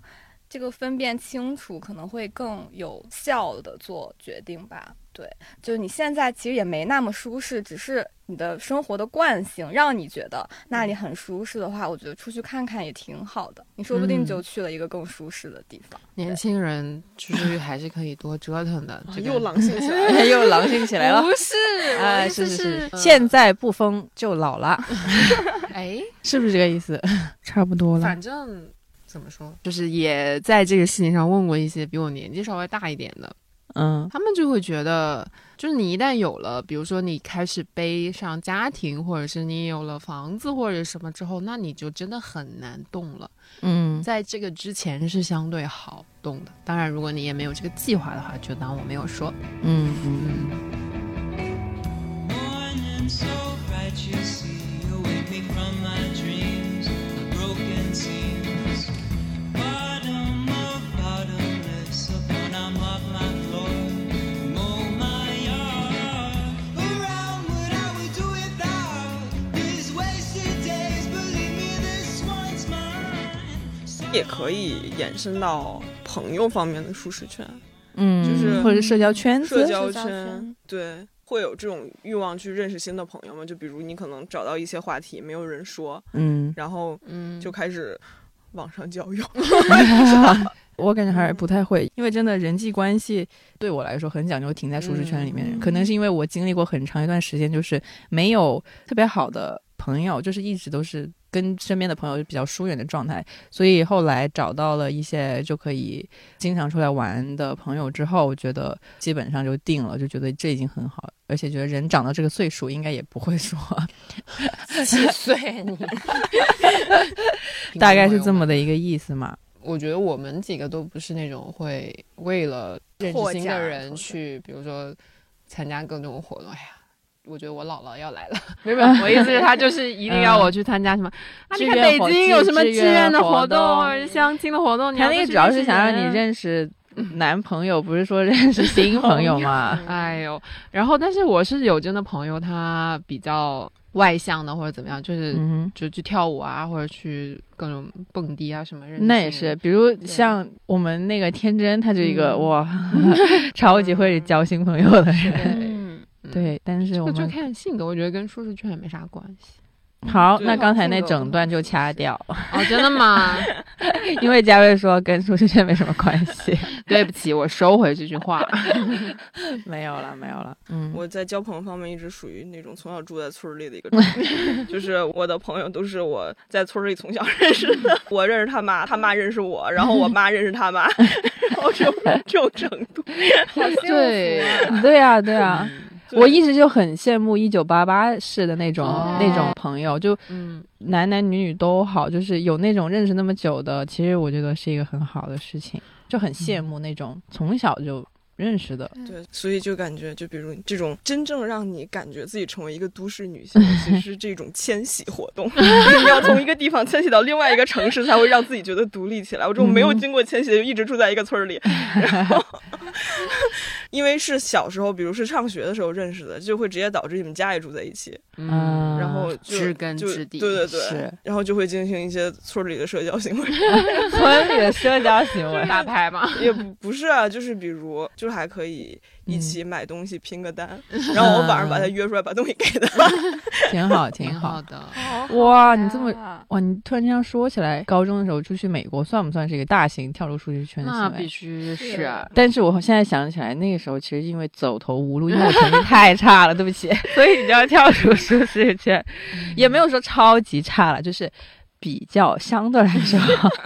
这个分辨清楚可能会更有效的做决定吧。对，就是你现在其实也没那么舒适，只是你的生活的惯性让你觉得那里很舒适的话，我觉得出去看看也挺好的。你说不定嗯就去了一个更舒适的地方。年轻人出去还是可以多折腾的。这个 又狼性起来了。又狼性起来了。不是，是是是，嗯现在不疯就老了，哎，是不是这个意思？差不多了。反正怎么说，就是也在这个事情上问过一些比我年纪稍微大一点的，嗯他们就会觉得，就是你一旦有了，比如说你开始背上家庭，或者是你有了房子或者什么之后，那你就真的很难动了。嗯在这个之前是相对好动的，当然如果你也没有这个计划的话，就当我没有说。嗯嗯，嗯，也可以延伸到朋友方面的舒适圈、嗯，就是或者社交圈子，社交圈圈，对，会有这种欲望去认识新的朋友吗？就比如你可能找到一些话题没有人说，嗯，然后嗯就开始网上交友。我感觉还是不太会，因为真的人际关系对我来说很讲究停在舒适圈里面。嗯可能是因为我经历过很长一段时间，就是没有特别好的朋友，就是一直都是跟身边的朋友比较疏远的状态。所以后来找到了一些就可以经常出来玩的朋友之后，我觉得基本上就定了，就觉得这已经很好，而且觉得人长到这个岁数，应该也不会说，几岁你？大概是这么的一个意思嘛。我觉得我们几个都不是那种会为了认识新的人去，比如说参加各种活动。哎呀，我觉得我姥姥要来了，没有，我意思是她就是一定要我去参加什么、啊？你看北京有什么志愿的活活动动或者是相亲的活动？你他要不去那个主要是想让你认识 男朋友，不是说认识新朋友嘛。哎呦，然后但是我是有真的朋友，他比较外向的或者怎么样，就是、嗯就去跳舞啊，或者去各种蹦迪啊什么认识，那也是，比如像我们那个天真，他就一个、嗯哇，超级会交新朋友的人。对嗯，对，但是这个就我们看性格，我觉得跟舒适圈也没啥关系。好，那刚才那整段就掐掉，哦，真的吗？因为嘉瑞说跟舒适圈没什么关系。对不起，我收回这句话。没有了，没有了。嗯，我在交朋友方面一直属于那种从小住在村儿里的一个状态，就是我的朋友都是我在村儿里从小认识的，我认识他妈，他妈认识我，然后我妈认识他妈，然后这种这种程度。对，对啊，对啊。对我一直就很羡慕一九八八式的那种、哦。那种朋友，就嗯，男男女女都好，就是有那种认识那么久的，其实我觉得是一个很好的事情，就很羡慕那种从小就认识的。对，所以就感觉，就比如这种真正让你感觉自己成为一个都市女性，其实是这种迁徙活动。你要从一个地方迁徙到另外一个城市，才会让自己觉得独立起来。我这种没有经过迁徙的，就一直住在一个村儿里，然后 因为是小时候，比如是上学的时候认识的，就会直接导致你们家也住在一起，嗯，然后就知根就知底对对对，然后就会进行一些村里的社交行为。村里的社交行为，打牌嘛。也不不是啊，就是比如，就还可以一嗯起买东西拼个单，然后我晚上把他约出来，把东西给他。挺好，挺挺好。的，哇，你这么哇，你突然这样说起来，高中的时候出去美国，算不算是一个大型跳出舒适圈的那必？须是啊。但是我现在想起来，那个时候其实因为走投无路，因为我成绩太差了，对不起，所以你就要跳出舒适圈，也没有说超级差了，就是比较相对来说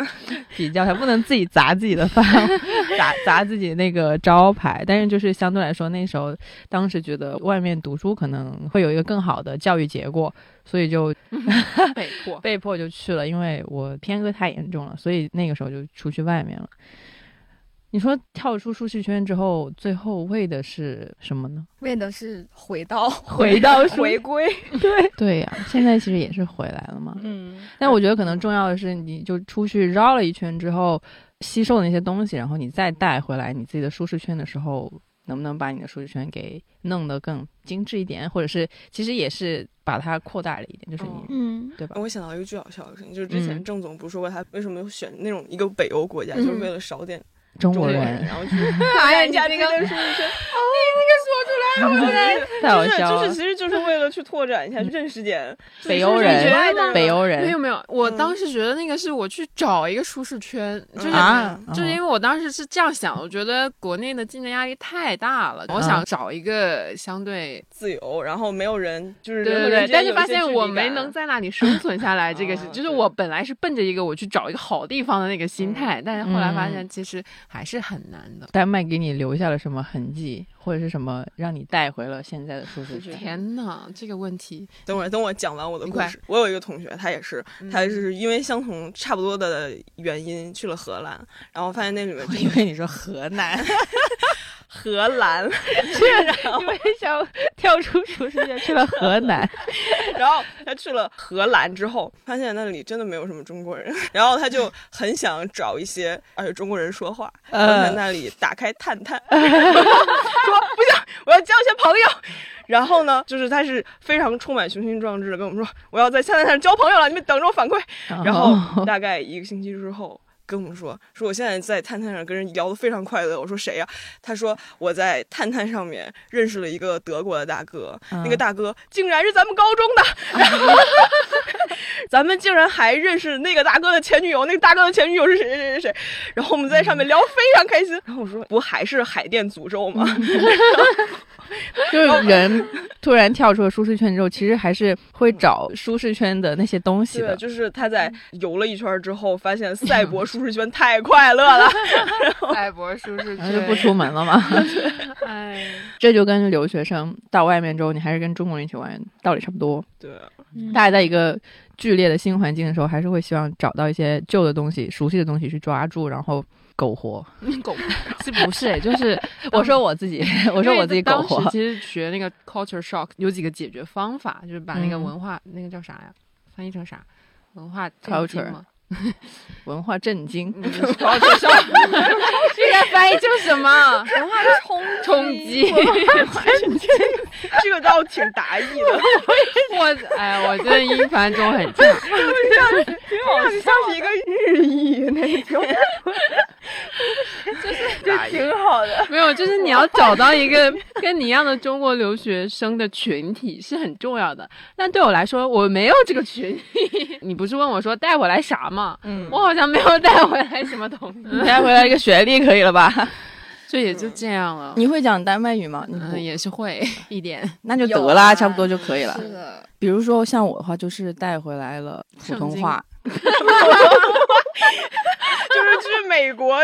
比较，还不能自己砸自己的饭，砸砸自己那个招牌。但是就是相对来说，那时候当时觉得外面读书可能会有一个更好的教育结果，所以就 被迫。被迫就去了，因为我偏科太严重了，所以那个时候就出去外面了。你说跳出舒适圈之后，最后为的是什么呢？为的是回到 回到回归。对对呀、现在其实也是回来了嘛。嗯，但我觉得可能重要的是，你就出去绕了一圈之后，吸收的那些东西，然后你再带回来你自己的舒适圈的时候，能不能把你的舒适圈给弄得更精致一点，或者是其实也是把它扩大了一点，就是你、哦嗯，对吧？我想到一个巨好笑的事情，就是之前嗯郑总不是说过他为什么选那种一个北欧国家，就是为了少点中国人，然后去 哎呀，你加这个这个舒适圈。太好就是笑了就是，其实就是为了去拓展一下，认识点北欧人北欧人没有没有，我嗯当时觉得那个是我去找一个舒适圈，就是啊，就是因为我当时是这样想，我觉得国内的竞争压力太大了，我想找一个相对自由，然后没有人就是对对对，但是发现我没能在那里生存下来，这个是啊就是我本来是奔着一个我去找一个好地方的那个心态，但是后来发嗯现其实还是很难的。丹麦给你留下了什么痕迹，或者是什么让你带回了现在的舒适区？天呐，这个问题，等会儿，等我讲完我的故事。我有一个同学，他也是，嗯他是因为相同差不多的原因去了荷兰，然后发现那里面因为你说河南，荷兰，因为想跳出舒适圈去了河南，然后他去了荷兰之后，发现那里真的没有什么中国人，然后他就很想找一些而且中国人说话，然后在那里打开探探，说不行，我要交一些朋友。然后呢，就是他是非常充满雄心壮志的跟我们说，我要在探探上交朋友了，你们等着我反馈。然后大概一个星期之后。跟我们说，说我现在在探探上跟人聊得非常快乐。我说谁呀、他说我在探探上面认识了一个德国的大哥，嗯那个大哥竟然是咱们高中的，然 后咱们竟然还认识那个大哥的前女友，那个大哥的前女友是谁谁谁谁谁，然后我们在上面聊非常开心。然后我说不还是海淀诅咒吗？就是人突然跳出了舒适圈之后，其实还是会找舒适圈的那些东西对，的。就是他在游了一圈之后，发现赛博舒 适圈太快乐了。赛 博舒适然后就不出门了嘛，哎，这就跟留学生到外面之后，你还是跟中国人一起玩道理差不多。对，大家在一个剧烈的新环境的时候，还是会希望找到一些旧的东西、熟悉的东西去抓住，然后苟活。狗是不是？就是我说我自己，我说我自己苟活。其实学那个 culture shock 有几个解决方法，就是把那个嗯文化、那个叫啥呀？翻译成啥？文化 Culture 吗？文化震惊，嗯 culture shock 这个翻译叫什么？文化冲冲击！这个倒挺达意的，我哎，我真的英翻中很差。挺好像是一个日译那种。就是就。挺好的。没有，就是你要找到一个跟你一样的中国留学生的群体是很重要的。但对我来说，我没有这个群体。你不是问我说带我来啥吗？嗯，我好像没有带回来什么东西，你 带回来一个学历可以了吧？就也就这样了。你会讲丹麦语吗？嗯，也是会 一点。那就得啦，啊差不多就可以了。是的，比如说像我的话，就是带回来了普通话，就是去美国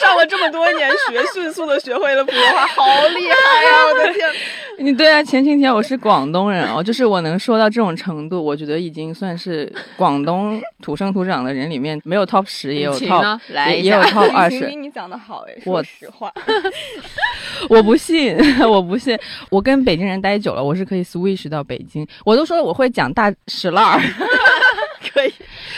上了这么多年学，迅速的学会了普通话，好厉害呀！我的天，你对啊，前几天我是广东人哦，就是我能说到这种程度，我觉得已经算是广东土生土长的人里面没有 top 十，也有 top 呢来也也有 top 二十比。你讲的好说实话，我不信，我不信。我跟北京人待久了，我是可以 switch 到北京。我都说我会讲大石烂儿，可以。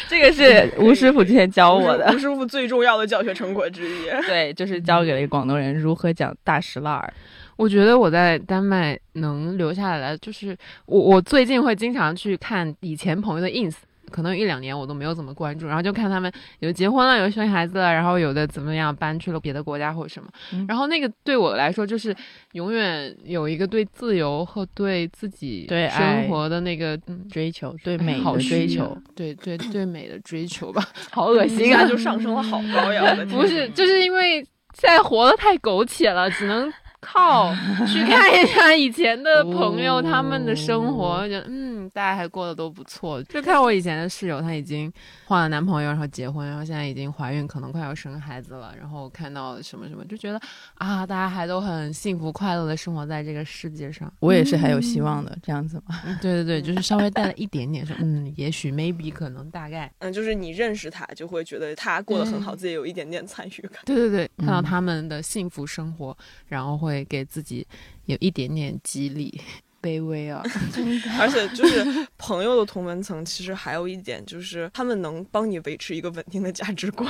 这个是 吴师傅之前教我的吴，师傅最重要的教学成果之一。对，就是教给了一个广东人如何讲大石烂儿。我觉得我在丹麦能留下来，就是我我最近会经常去看以前朋友的 ins。可能有一两年我都没有怎么关注，然后就看他们有结婚了，有生孩子了，然后有的怎么样搬去了别的国家或者什么。嗯然后那个对我来说，就是永远有一个对自由和对自己对生活的那个嗯追求对哎美的追求，对对对美的追求吧，好恶心啊！就上升了好高呀！不是，就是因为现在活得太苟且了，只能靠去看一 下以前的朋友、哦他们的生活，觉得嗯，大家还过得都不错。就看我以前的室友，她已经换了男朋友，然后结婚，然后现在已经怀孕，可能快要生孩子了，然后看到什么什么，就觉得啊，大家还都很幸福快乐的生活在这个世界上。我也是还有希望的，这样子嘛。嗯，对对对，就是稍微带了一点点说，嗯，也许 maybe 可能大概。嗯，就是你认识他，就会觉得他过得很好，自己有一点点参与感。对对对，看到嗯他们的幸福生活，然后会会给自己有一点点激励。卑微啊，而且就是朋友的同文层，其实还有一点就是他们能帮你维持一个稳定的价值观，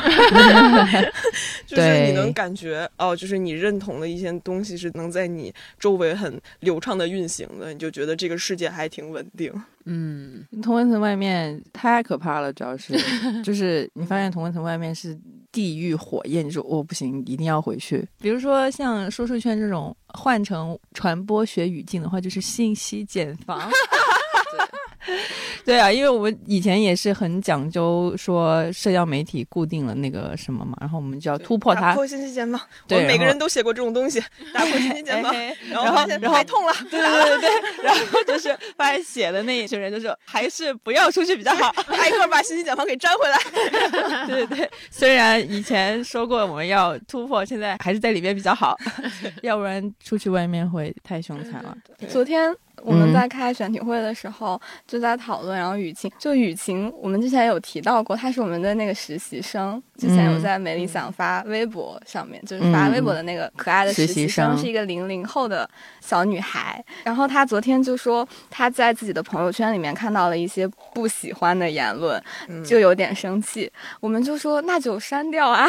就是你能感觉哦，就是你认同的一些东西是能在你周围很流畅的运行的，你就觉得这个世界还挺稳定。嗯，同文层外面太可怕了，主要是。就是你发现同文层外面是地狱火焰，你说哦不行，一定要回去。比如说像说书圈这种换成传播学语境的话，就是信息茧房。对啊，因为我们以前也是很讲究说社交媒体固定了那个什么嘛，然后我们就要突破它。打破信息茧房。我对们每个人都写过这种东西，打破信息茧房。哎然 然后现然后太痛了，对对对对，然后就是发现写的那一群人就说还是不要出去比较好。挨个把信息茧房给粘回来。对对对，虽然以前说过我们要突破，现在还是在里面比较好，要不然出去外面会太凶残了。昨天我们嗯在开选题会的时候就在讨论，然后雨晴就雨晴，我们之前有提到过，她是我们的那个实习生，之前有嗯在美理想发微博上面，就是发微博的那个可爱的实实习习生，生是一个零零后的小女孩。然后她昨天就说她在自己的朋友圈里面看到了一些不喜欢的言论，嗯就有点生气。我们就说那就删掉啊。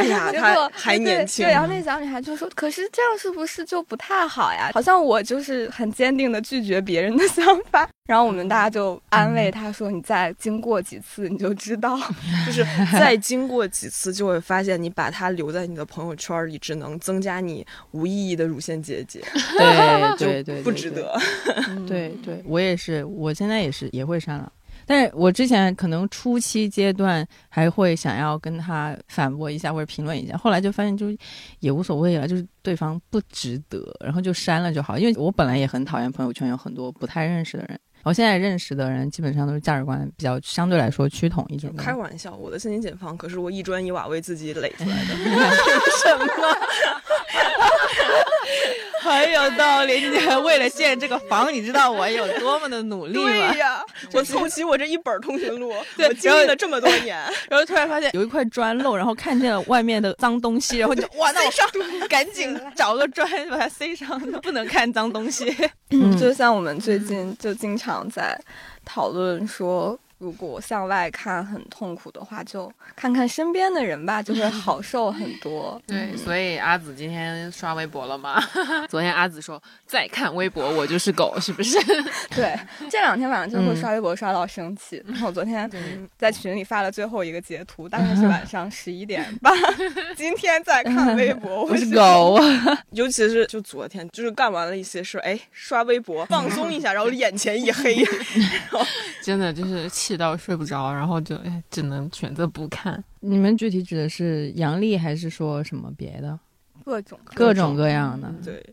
哎呀，结果还年轻对，，然后那小女孩就说：“可是这样是不是就不太好呀？好像我就是很坚定的拒绝别人的想法。”然后我们大家就安慰他说：“你再经过几次你就知道。就是再经过几次，就会发现你把它留在你的朋友圈里，只能增加你无意义的乳腺结节，对对对，不值得。对对，我也是，我现在也是也会删了。但是我之前可能初期阶段还会想要跟他反驳一下或者评论一下，后来就发现就也无所谓了，就是对方不值得，然后就删了就好。因为我本来也很讨厌朋友圈有很多不太认识的人，我现在认识的人基本上都是价值观比较相对来说趋同一种的。开玩笑，我的身心解放可是我一砖一瓦为自己垒出来的，凭什么？很有道理，你为了建这个房，你知道我有多么的努力吗？对呀，我凑齐我这一本通讯录，对我经历了这么多年，然后突然发现有一块砖漏，然后看见了外面的脏东西，然后就 哇，那我上赶紧找个砖把它塞上，不能看脏东西。嗯就像我们最近就经常在讨论说，如果向外看很痛苦的话，就看看身边的人吧，就会好受很多。对，所以阿紫今天刷微博了吗？昨天阿紫说再看微博我就是狗，是不是？对，这两天晚上就会嗯刷微博刷到生气。然后我昨天在群里发了最后一个截图，大概是晚上十一点半。今天在看微博，我我是狗，尤其是就昨天，就是干完了一些事，哎，刷微博放松一下，然后眼前一黑，真的就是气到睡不着，然后就哎只能选择不看。你们具体指的是阳历还是说什么别的？各种各种各样的，对，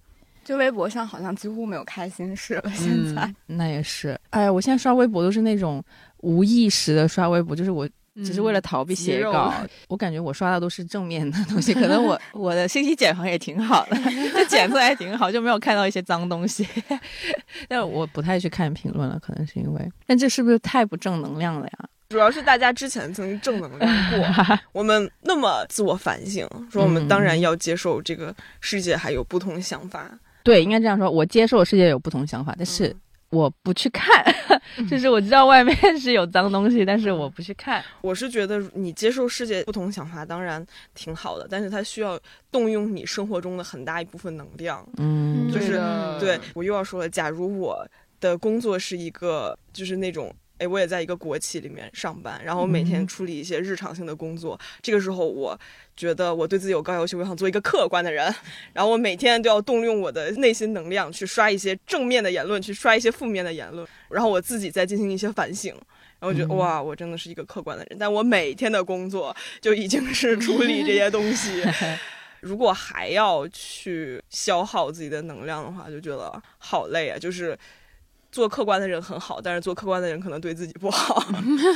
就微博上好像几乎没有开心事了。现在、那也是。哎呀，我现在刷微博都是那种无意识的刷微博，就是我只是为了逃避写稿。我感觉我刷的都是正面的东西，可能我我的信息茧房也挺好的，就检测还挺好，就没有看到一些脏东西。但我不太去看评论了，可能是因为，但这是不是太不正能量了呀？主要是大家之前曾经正能量过，我们那么自我反省，说我们当然要接受这个世界还有不同想法。对，应该这样说。我接受世界有不同想法，但是我不去看，就是我知道外面是有脏东西，但是我不去看。我是觉得你接受世界不同想法当然挺好的，但是它需要动用你生活中的很大一部分能量。嗯，就是对对我又要说了，假如我的工作是一个就是那种。哎，我也在一个国企里面上班，然后每天嗯处理一些日常性的工作。这个时候，我觉得我对自己有高要求，我想做一个客观的人。然后我每天都要动用我的内心能量去刷一些正面的言论，去刷一些负面的言论，然后我自己再进行一些反省。然后我觉得、嗯哇，我真的是一个客观的人。但我每天的工作就已经是处理这些东西。如果还要去消耗自己的能量的话，就觉得好累啊！就是做客观的人很好，但是做客观的人可能对自己不好。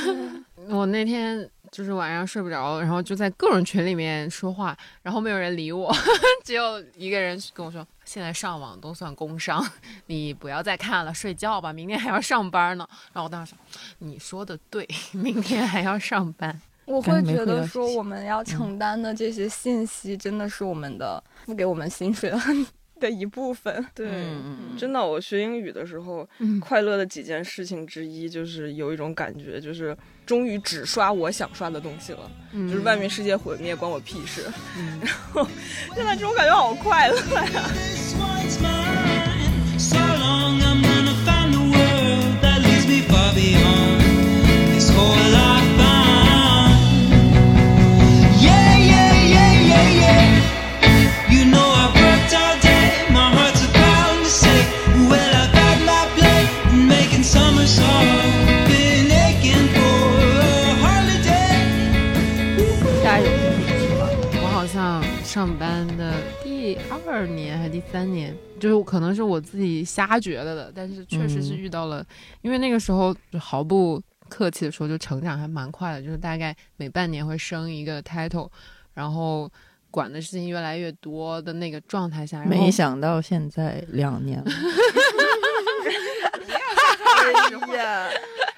我那天就是晚上睡不着，然后就在各种群里面说话，然后没有人理我，只有一个人跟我说：“现在上网都算工伤，你不要再看了，睡觉吧，明天还要上班呢。”然后我当时想，你说的对，明天还要上班。我会觉得说，我们要承担的这些信息，真的是我们的付给我们薪水的的一部分。对，嗯真的，我学英语的时候，嗯。快乐的几件事情之一就是有一种感觉，就是终于只刷我想刷的东西了，嗯。就是外面世界毁灭关我屁事。然后现在这种感觉好快乐呀！This 上班的第二年还是第三年，就是可能是我自己瞎觉得的，但是确实是嗯遇到了，因为那个时候就毫不客气的说，就成长还蛮快的，就是大概每半年会升一个 title，然后管的事情越来越多的那个状态下，没想到现在两年 了，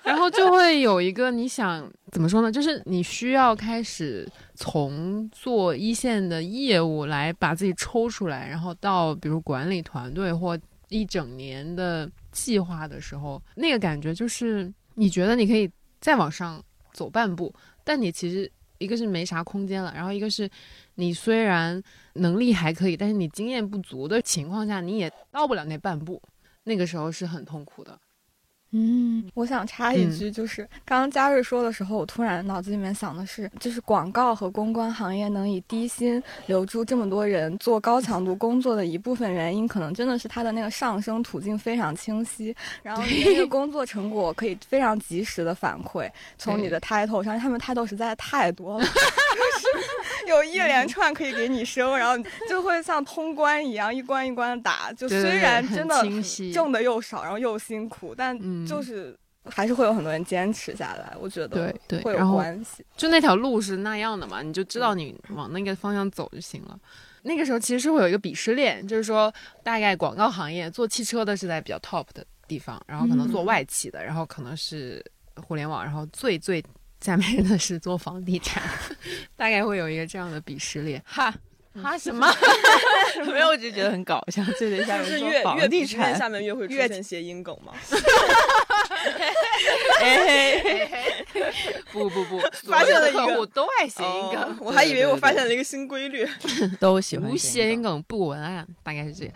然后就会有一个你想怎么说呢？就是你需要开始从做一线的业务来把自己抽出来，然后到比如管理团队或一整年的计划的时候，那个感觉就是你觉得你可以再往上走半步，但你其实一个是没啥空间了，然后一个是你虽然能力还可以，但是你经验不足的情况下，你也到不了那半步，那个时候是很痛苦的。嗯，我想插一嗯。句，就是刚刚嘉瑞说的时候，我突然脑子里面想的是，就是广告和公关行业能以低薪留住这么多人做高强度工作的一部分原因，可能真的是它的那个上升途径非常清晰，然后你的那个工作成果可以非常及时的反馈，从你的 title 上，他们 title 实在太多了，就是 有一连串可以给你升，然后就会像通关一样一关一关的打，就虽然真的挣的又少，然后又辛苦，但嗯就是还是会有很多人坚持下来，我觉得对对会有关系。就那条路是那样的嘛，你就知道你往那个方向走就行了。那个时候其实是会有一个鄙视链，就是说大概广告行业做汽车的是在比较 top 的地方，然后可能做外企的，然后可能是互联网，然后最最下面的是做房地产，大概会有一个这样的鄙视链。哈哈 什么？没有，我就觉得很搞笑。最最下面是越越地产，下面越会出越现谐音梗嘛。哎嘿嘿不不不，发现了一个所有的客户都爱谐音梗哦，我还以为我发现了一个新规律。都喜欢无谐音梗不文案，大概是这样。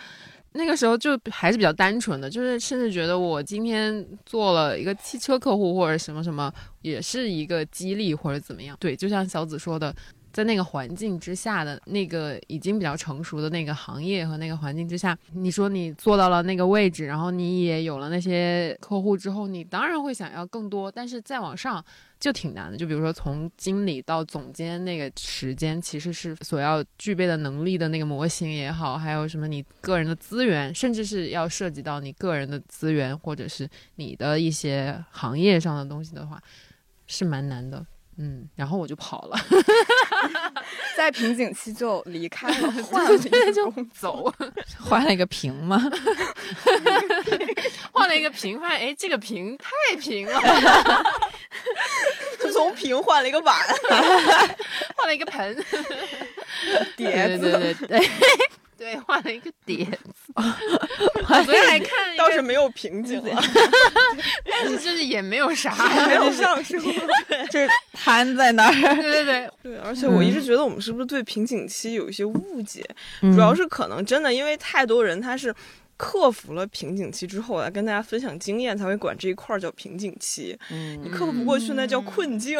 那个时候就还是比较单纯的，就是甚至觉得我今天做了一个汽车客户或者什么什么，也是一个激励或者怎么样。对，就像小紫说的，在那个环境之下的那个已经比较成熟的那个行业和那个环境之下，你说你做到了那个位置，然后你也有了那些客户之后，你当然会想要更多，但是再往上就挺难的。就比如说从经理到总监那个时间，其实是所要具备的能力的那个模型也好，还有什么你个人的资源，甚至是要涉及到你个人的资源，或者是你的一些行业上的东西的话，是蛮难的。嗯，然后我就跑了，在瓶颈期就离开了，换了一个就工走，换了一个瓶吗？换了一个瓶，发现哎，这个瓶太平了，就从瓶换了一个碗，换了一个盆，碟子。对对对对对，换了一个碟子。我昨天还看倒是没有瓶颈了，但是就是也没有啥，没有上升。就是瘫在那儿，对对对，对，而且我一直觉得我们是不是对瓶颈期有一些误解？嗯主要是可能真的因为太多人他是。克服了瓶颈期之后来跟大家分享经验，才会管这一块儿叫瓶颈期。嗯你克服不过去，那叫困境。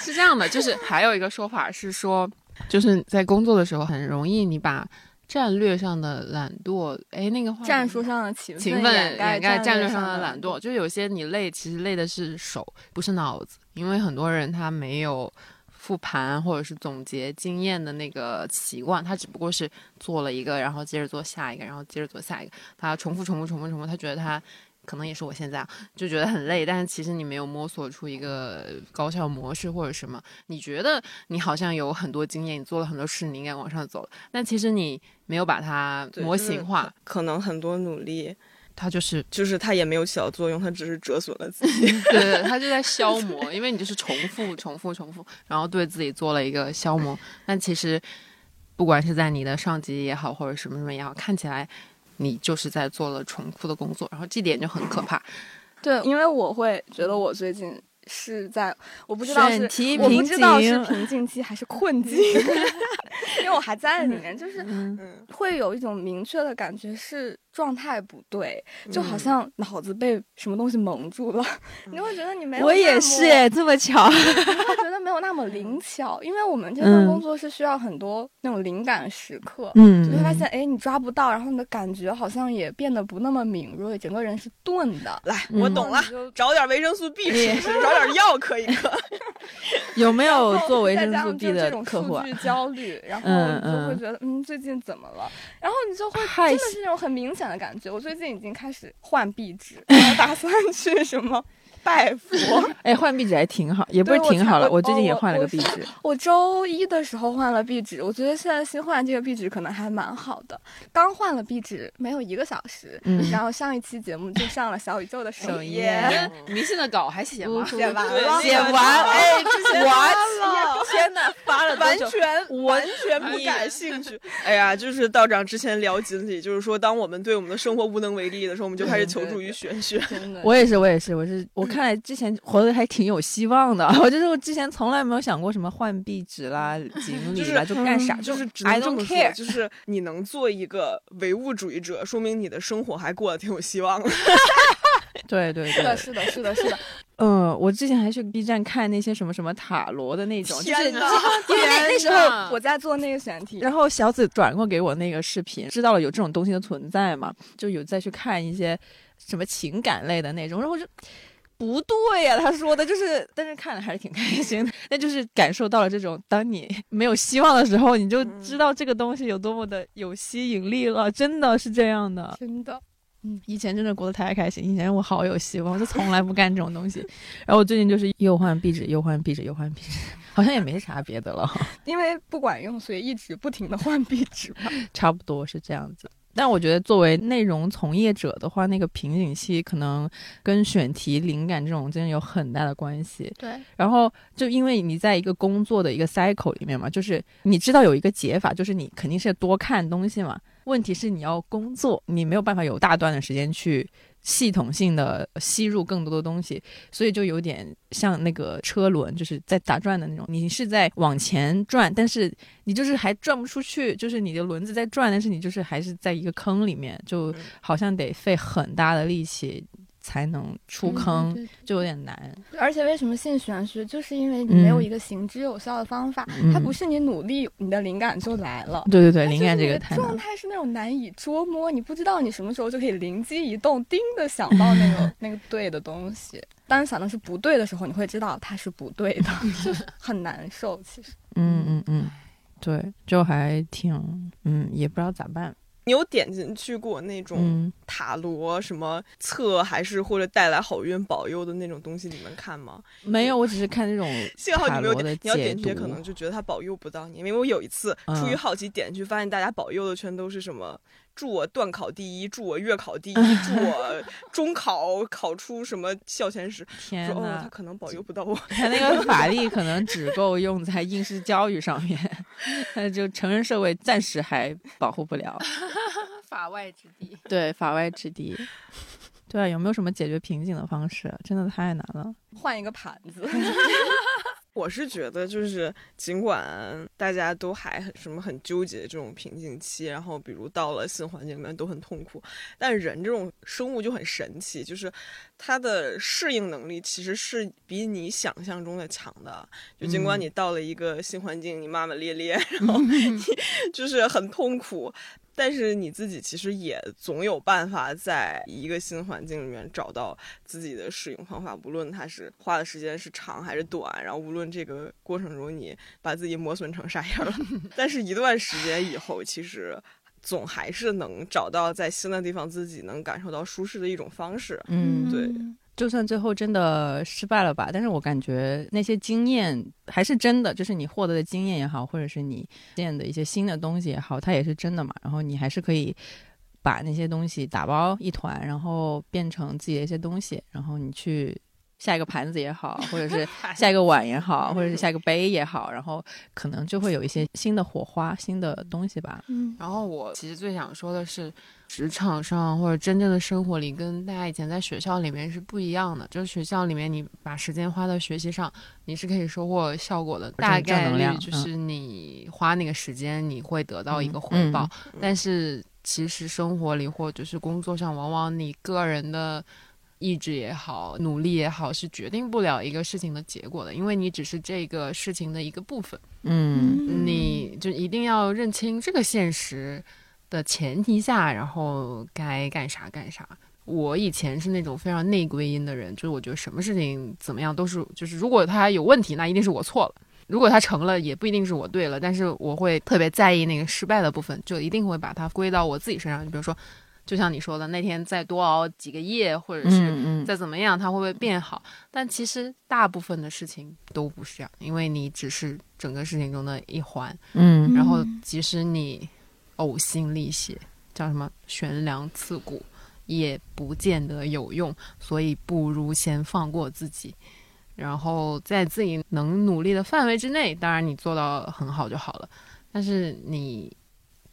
是这样的，就是还有一个说法是说，就是在工作的时候很容易你把战略上的懒惰，哎，那个话战术上的勤勤奋掩掩盖战略上上的懒惰，就有些你累，其实累的是手，不是脑子，因为很多人他没有复盘或者是总结经验的那个习惯，他只不过是做了一个，然后接着做下一个，然后接着做下一个，他重复重复重复重复，他觉得他。可能也是我现在啊，就觉得很累，但是其实你没有摸索出一个高效模式或者什么。你觉得你好像有很多经验，你做了很多事，你应该往上走了，但其实你没有把它模对就是型化，可能很多努力，它就是就是它也没有起到作用，它只是折损了自己。对对，他就在消磨，因为你就是重复、重复、重复，然后对自己做了一个消磨。但其实，不管是在你的上级也好，或者什么什么也好，看起来你就是在做了重复的工作，然后这点就很可怕。对，因为我会觉得我最近是在，我不知道是我不知道是瓶颈期还是困 境，因为我还在里面，就是会有一种明确的感觉是状态不对，就好嗯像脑子被什么东西蒙住了，你就会觉得你没有我也是哎，这么巧，你会觉得没有那么灵巧，因为我们这份嗯工作是需要很多那种灵感时刻。嗯就会发现，哎，你抓不到，然后你的感觉好像也变得不那么敏锐，整个人是钝的。来，嗯我懂了，找点维生素 B 吃 吃，找点药嗑一嗑。有没有做维生素 B 的种客户啊数？据焦虑，然后就会嗯觉得，嗯，最近怎么了？然后你就会真的是那种很明显的感觉。我最近已经开始换壁纸，然后打算去什么 拜佛。哎，换壁纸还挺好，也不是挺好了，我我最近也换了个壁纸。我周一的时候换了壁纸，我觉得现在新换这个壁纸可能还蛮好的。刚换了壁纸没有一个小时，嗯然后上一期节目就上了小宇宙的首首页页，迷信的稿还写吗？写完了，写完，哎，之前完了，天哪，发了完？全完全不感兴趣。哎呀，就是道长之前聊锦鲤，就是说，当我们对我们的生活无能为力的时候，我们就开始求助于玄学。我也是，我也是，我是我看来之前活得还挺有希望的。我就是我之前从来没有想过什么换壁纸啦、锦鲤啦，就干啥，就是只 I 能这 don't 么说，care。就是你能做一个唯物主义者，说明你的生活还过得挺有希望的。对对对是的，对，是的，是的，是的，嗯，我之前还去 B 站看那些什么什么塔罗的那种，就是！因为那那时候我在做那个选题，然后小紫转过给我那个视频，知道了有这种东西的存在嘛，就有再去看一些什么情感类的那种，然后就不对呀、他说的就是，但是看了还是挺开心的，那就是感受到了这种，当你 没有希望的时候，你就知道这个东西有多么的有吸引力了，真的是这样的。真的。嗯，以前真的过得太开心，以前我好有希望，我就从来不干这种东西。然后我最近就是又换壁纸，又换壁纸，又换壁纸，好像也没啥别的了。因为不管用，所以一直不停的换壁纸嘛。差不多是这样子。但我觉得，作为内容从业者的话，那个瓶颈期可能跟选题、灵感这种真的有很大的关系。对，然后就因为你在一个工作的一个 cycle 里面嘛，就是你知道有一个解法，就是你肯定是多看东西嘛。问题是你要工作，你没有办法有大段的时间去系统性的吸入更多的东西，所以就有点像那个车轮，就是在打转的那种。你是在往前转，但是你就是还转不出去，就是你的轮子在转，但是你就是还是在一个坑里面，就好像得费很大的力气才能出坑，对就有点难。而且为什么信玄学，就是因为你没有嗯一个行之有效的方法，嗯它不是你努力，你的灵感就来了。对对对，灵感这个。状态是那种难以捉摸，你不知道你什么时候就可以灵机一动，叮的想到那个 那个对的东西。当你想的是不对的时候，你会知道它是不对的，就是很难受。其实，嗯嗯嗯，对，就还挺嗯，也不知道咋办。你有点进去过那种嗯，塔罗什么测还是或者带来好运保佑的那种东西，你们看吗？没有，我只是看那种幸好你没有你要点进去读可能就觉得它保佑不到你。因为我有一次出于嗯好奇点进去，发现大家保佑的全都是什么。祝我段考第一，祝我月考第一，祝我中考考出什么校前十。天说哦，他，可能保佑不到我。他那个法力可能只够 用在应试教育上面，那就成人社会暂时还保护不了。法外之地。对，法外之地。对啊，有没有什么解决瓶颈的方式？真的太难了。换一个盘子，我是觉得，就是尽管大家都还很什么很纠结这种瓶颈期，然后比如到了新环境里面都很痛苦，但人这种生物就很神奇，就是它的适应能力其实是比你想象中的强的。就尽管嗯你到了一个新环境，你骂骂咧咧，然后 你就是很痛苦。但是你自己其实也总有办法在一个新环境里面找到自己的适应方法，无论它是花的时间是长还是短，然后无论这个过程中你把自己磨损成啥样了，但是一段时间以后，其实总还是能找到在新的地方自己能感受到舒适的一种方式。嗯，对就算最后真的失败了吧，但是我感觉那些经验还是真的，就是你获得的经验也好，或者是你见的一些新的东西也好，它也是真的嘛。然后你还是可以把那些东西打包一团，然后变成自己的一些东西，然后你去下一个盘子也好，或者是 下一个碗也好，或者是下一个杯也好，然后可能就会有一些新的火花、新的东西吧。嗯，然后我其实最想说的是，职场上或者真正的生活里，跟大家以前在学校里面是不一样的。就是学校里面，你把时间花在学习上，你是可以收获效果的，大概率就是你花那个时间，你会得到一个回嗯报。但是其实生活里或者是工作上，往往你个人的。意志也好，努力也好，是决定不了一个事情的结果的，因为你只是这个事情的一个部分。嗯你就一定要认清这个现实的前提下，然后该干啥干啥。我以前是那种非常内归因的人，就是我觉得什么事情怎么样都是，就是如果他有问题，那一定是我错了；如果他成了，也不一定是我对了。但是我会特别在意那个失败的部分，就一定会把它归到我自己身上。就比如说，就像你说的，那天再多熬几个夜，或者是再怎么样，它会不会变好？但其实大部分的事情都不是这样，因为你只是整个事情中的一环。嗯然后即使你呕心沥血，叫什么悬梁刺股，也不见得有用。所以不如先放过自己，然后在自己能努力的范围之内，当然你做到很好就好了。但是你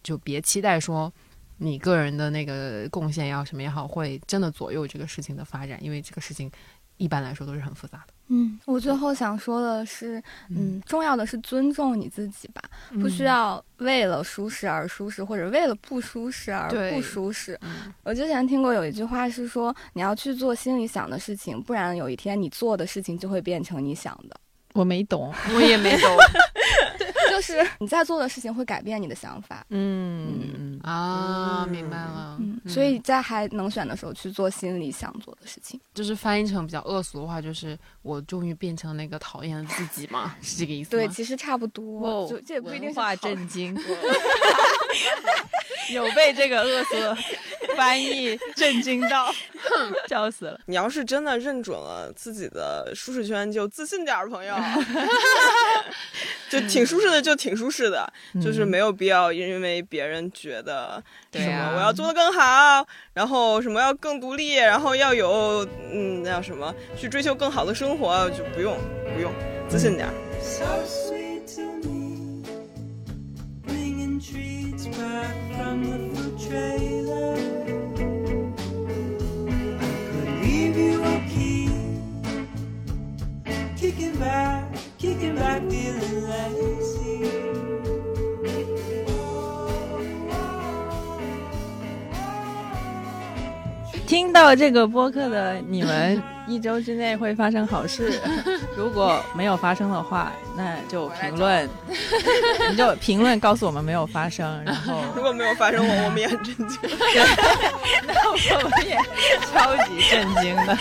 就别期待说。你个人的那个贡献也好，什么也好，会真的左右这个事情的发展，因为这个事情一般来说都是很复杂的。嗯，我最后想说的是，嗯，重要的是尊重你自己吧，不需嗯要为了舒适而舒适，或者为了不舒适而不舒适。嗯我之前听过有一句话是说，你要去做心里想的事情，不然有一天你做的事情就会变成你想的。我没懂。我也没懂 就是你在做的事情会改变你的想法。嗯嗯啊，嗯明白了。嗯，所以在还能选的时候去做心里想做的事情。就是翻译成比较恶俗的话，就是我终于变成那个讨厌的自己嘛，是这个意思吗？对，其实差不多，就这也不一定是文化震惊，有被这个恶俗翻译震惊到，笑死了。你要是真的认准了自己的舒适圈，就自信点儿，朋友。就挺舒适的，就挺舒适的，就是没有必要因为别人觉得什么我要做的更好，然后什么要更独立，然后要有嗯那叫什么，去追求更好的生活，就不用不用，自信点。听到这个播客的你们，一周之内会发生好事。如果没有发生的话，那就评论，你就评论告诉我们没有发生。然后如果没有发生，我我们也很震惊。那我们也超级震惊的。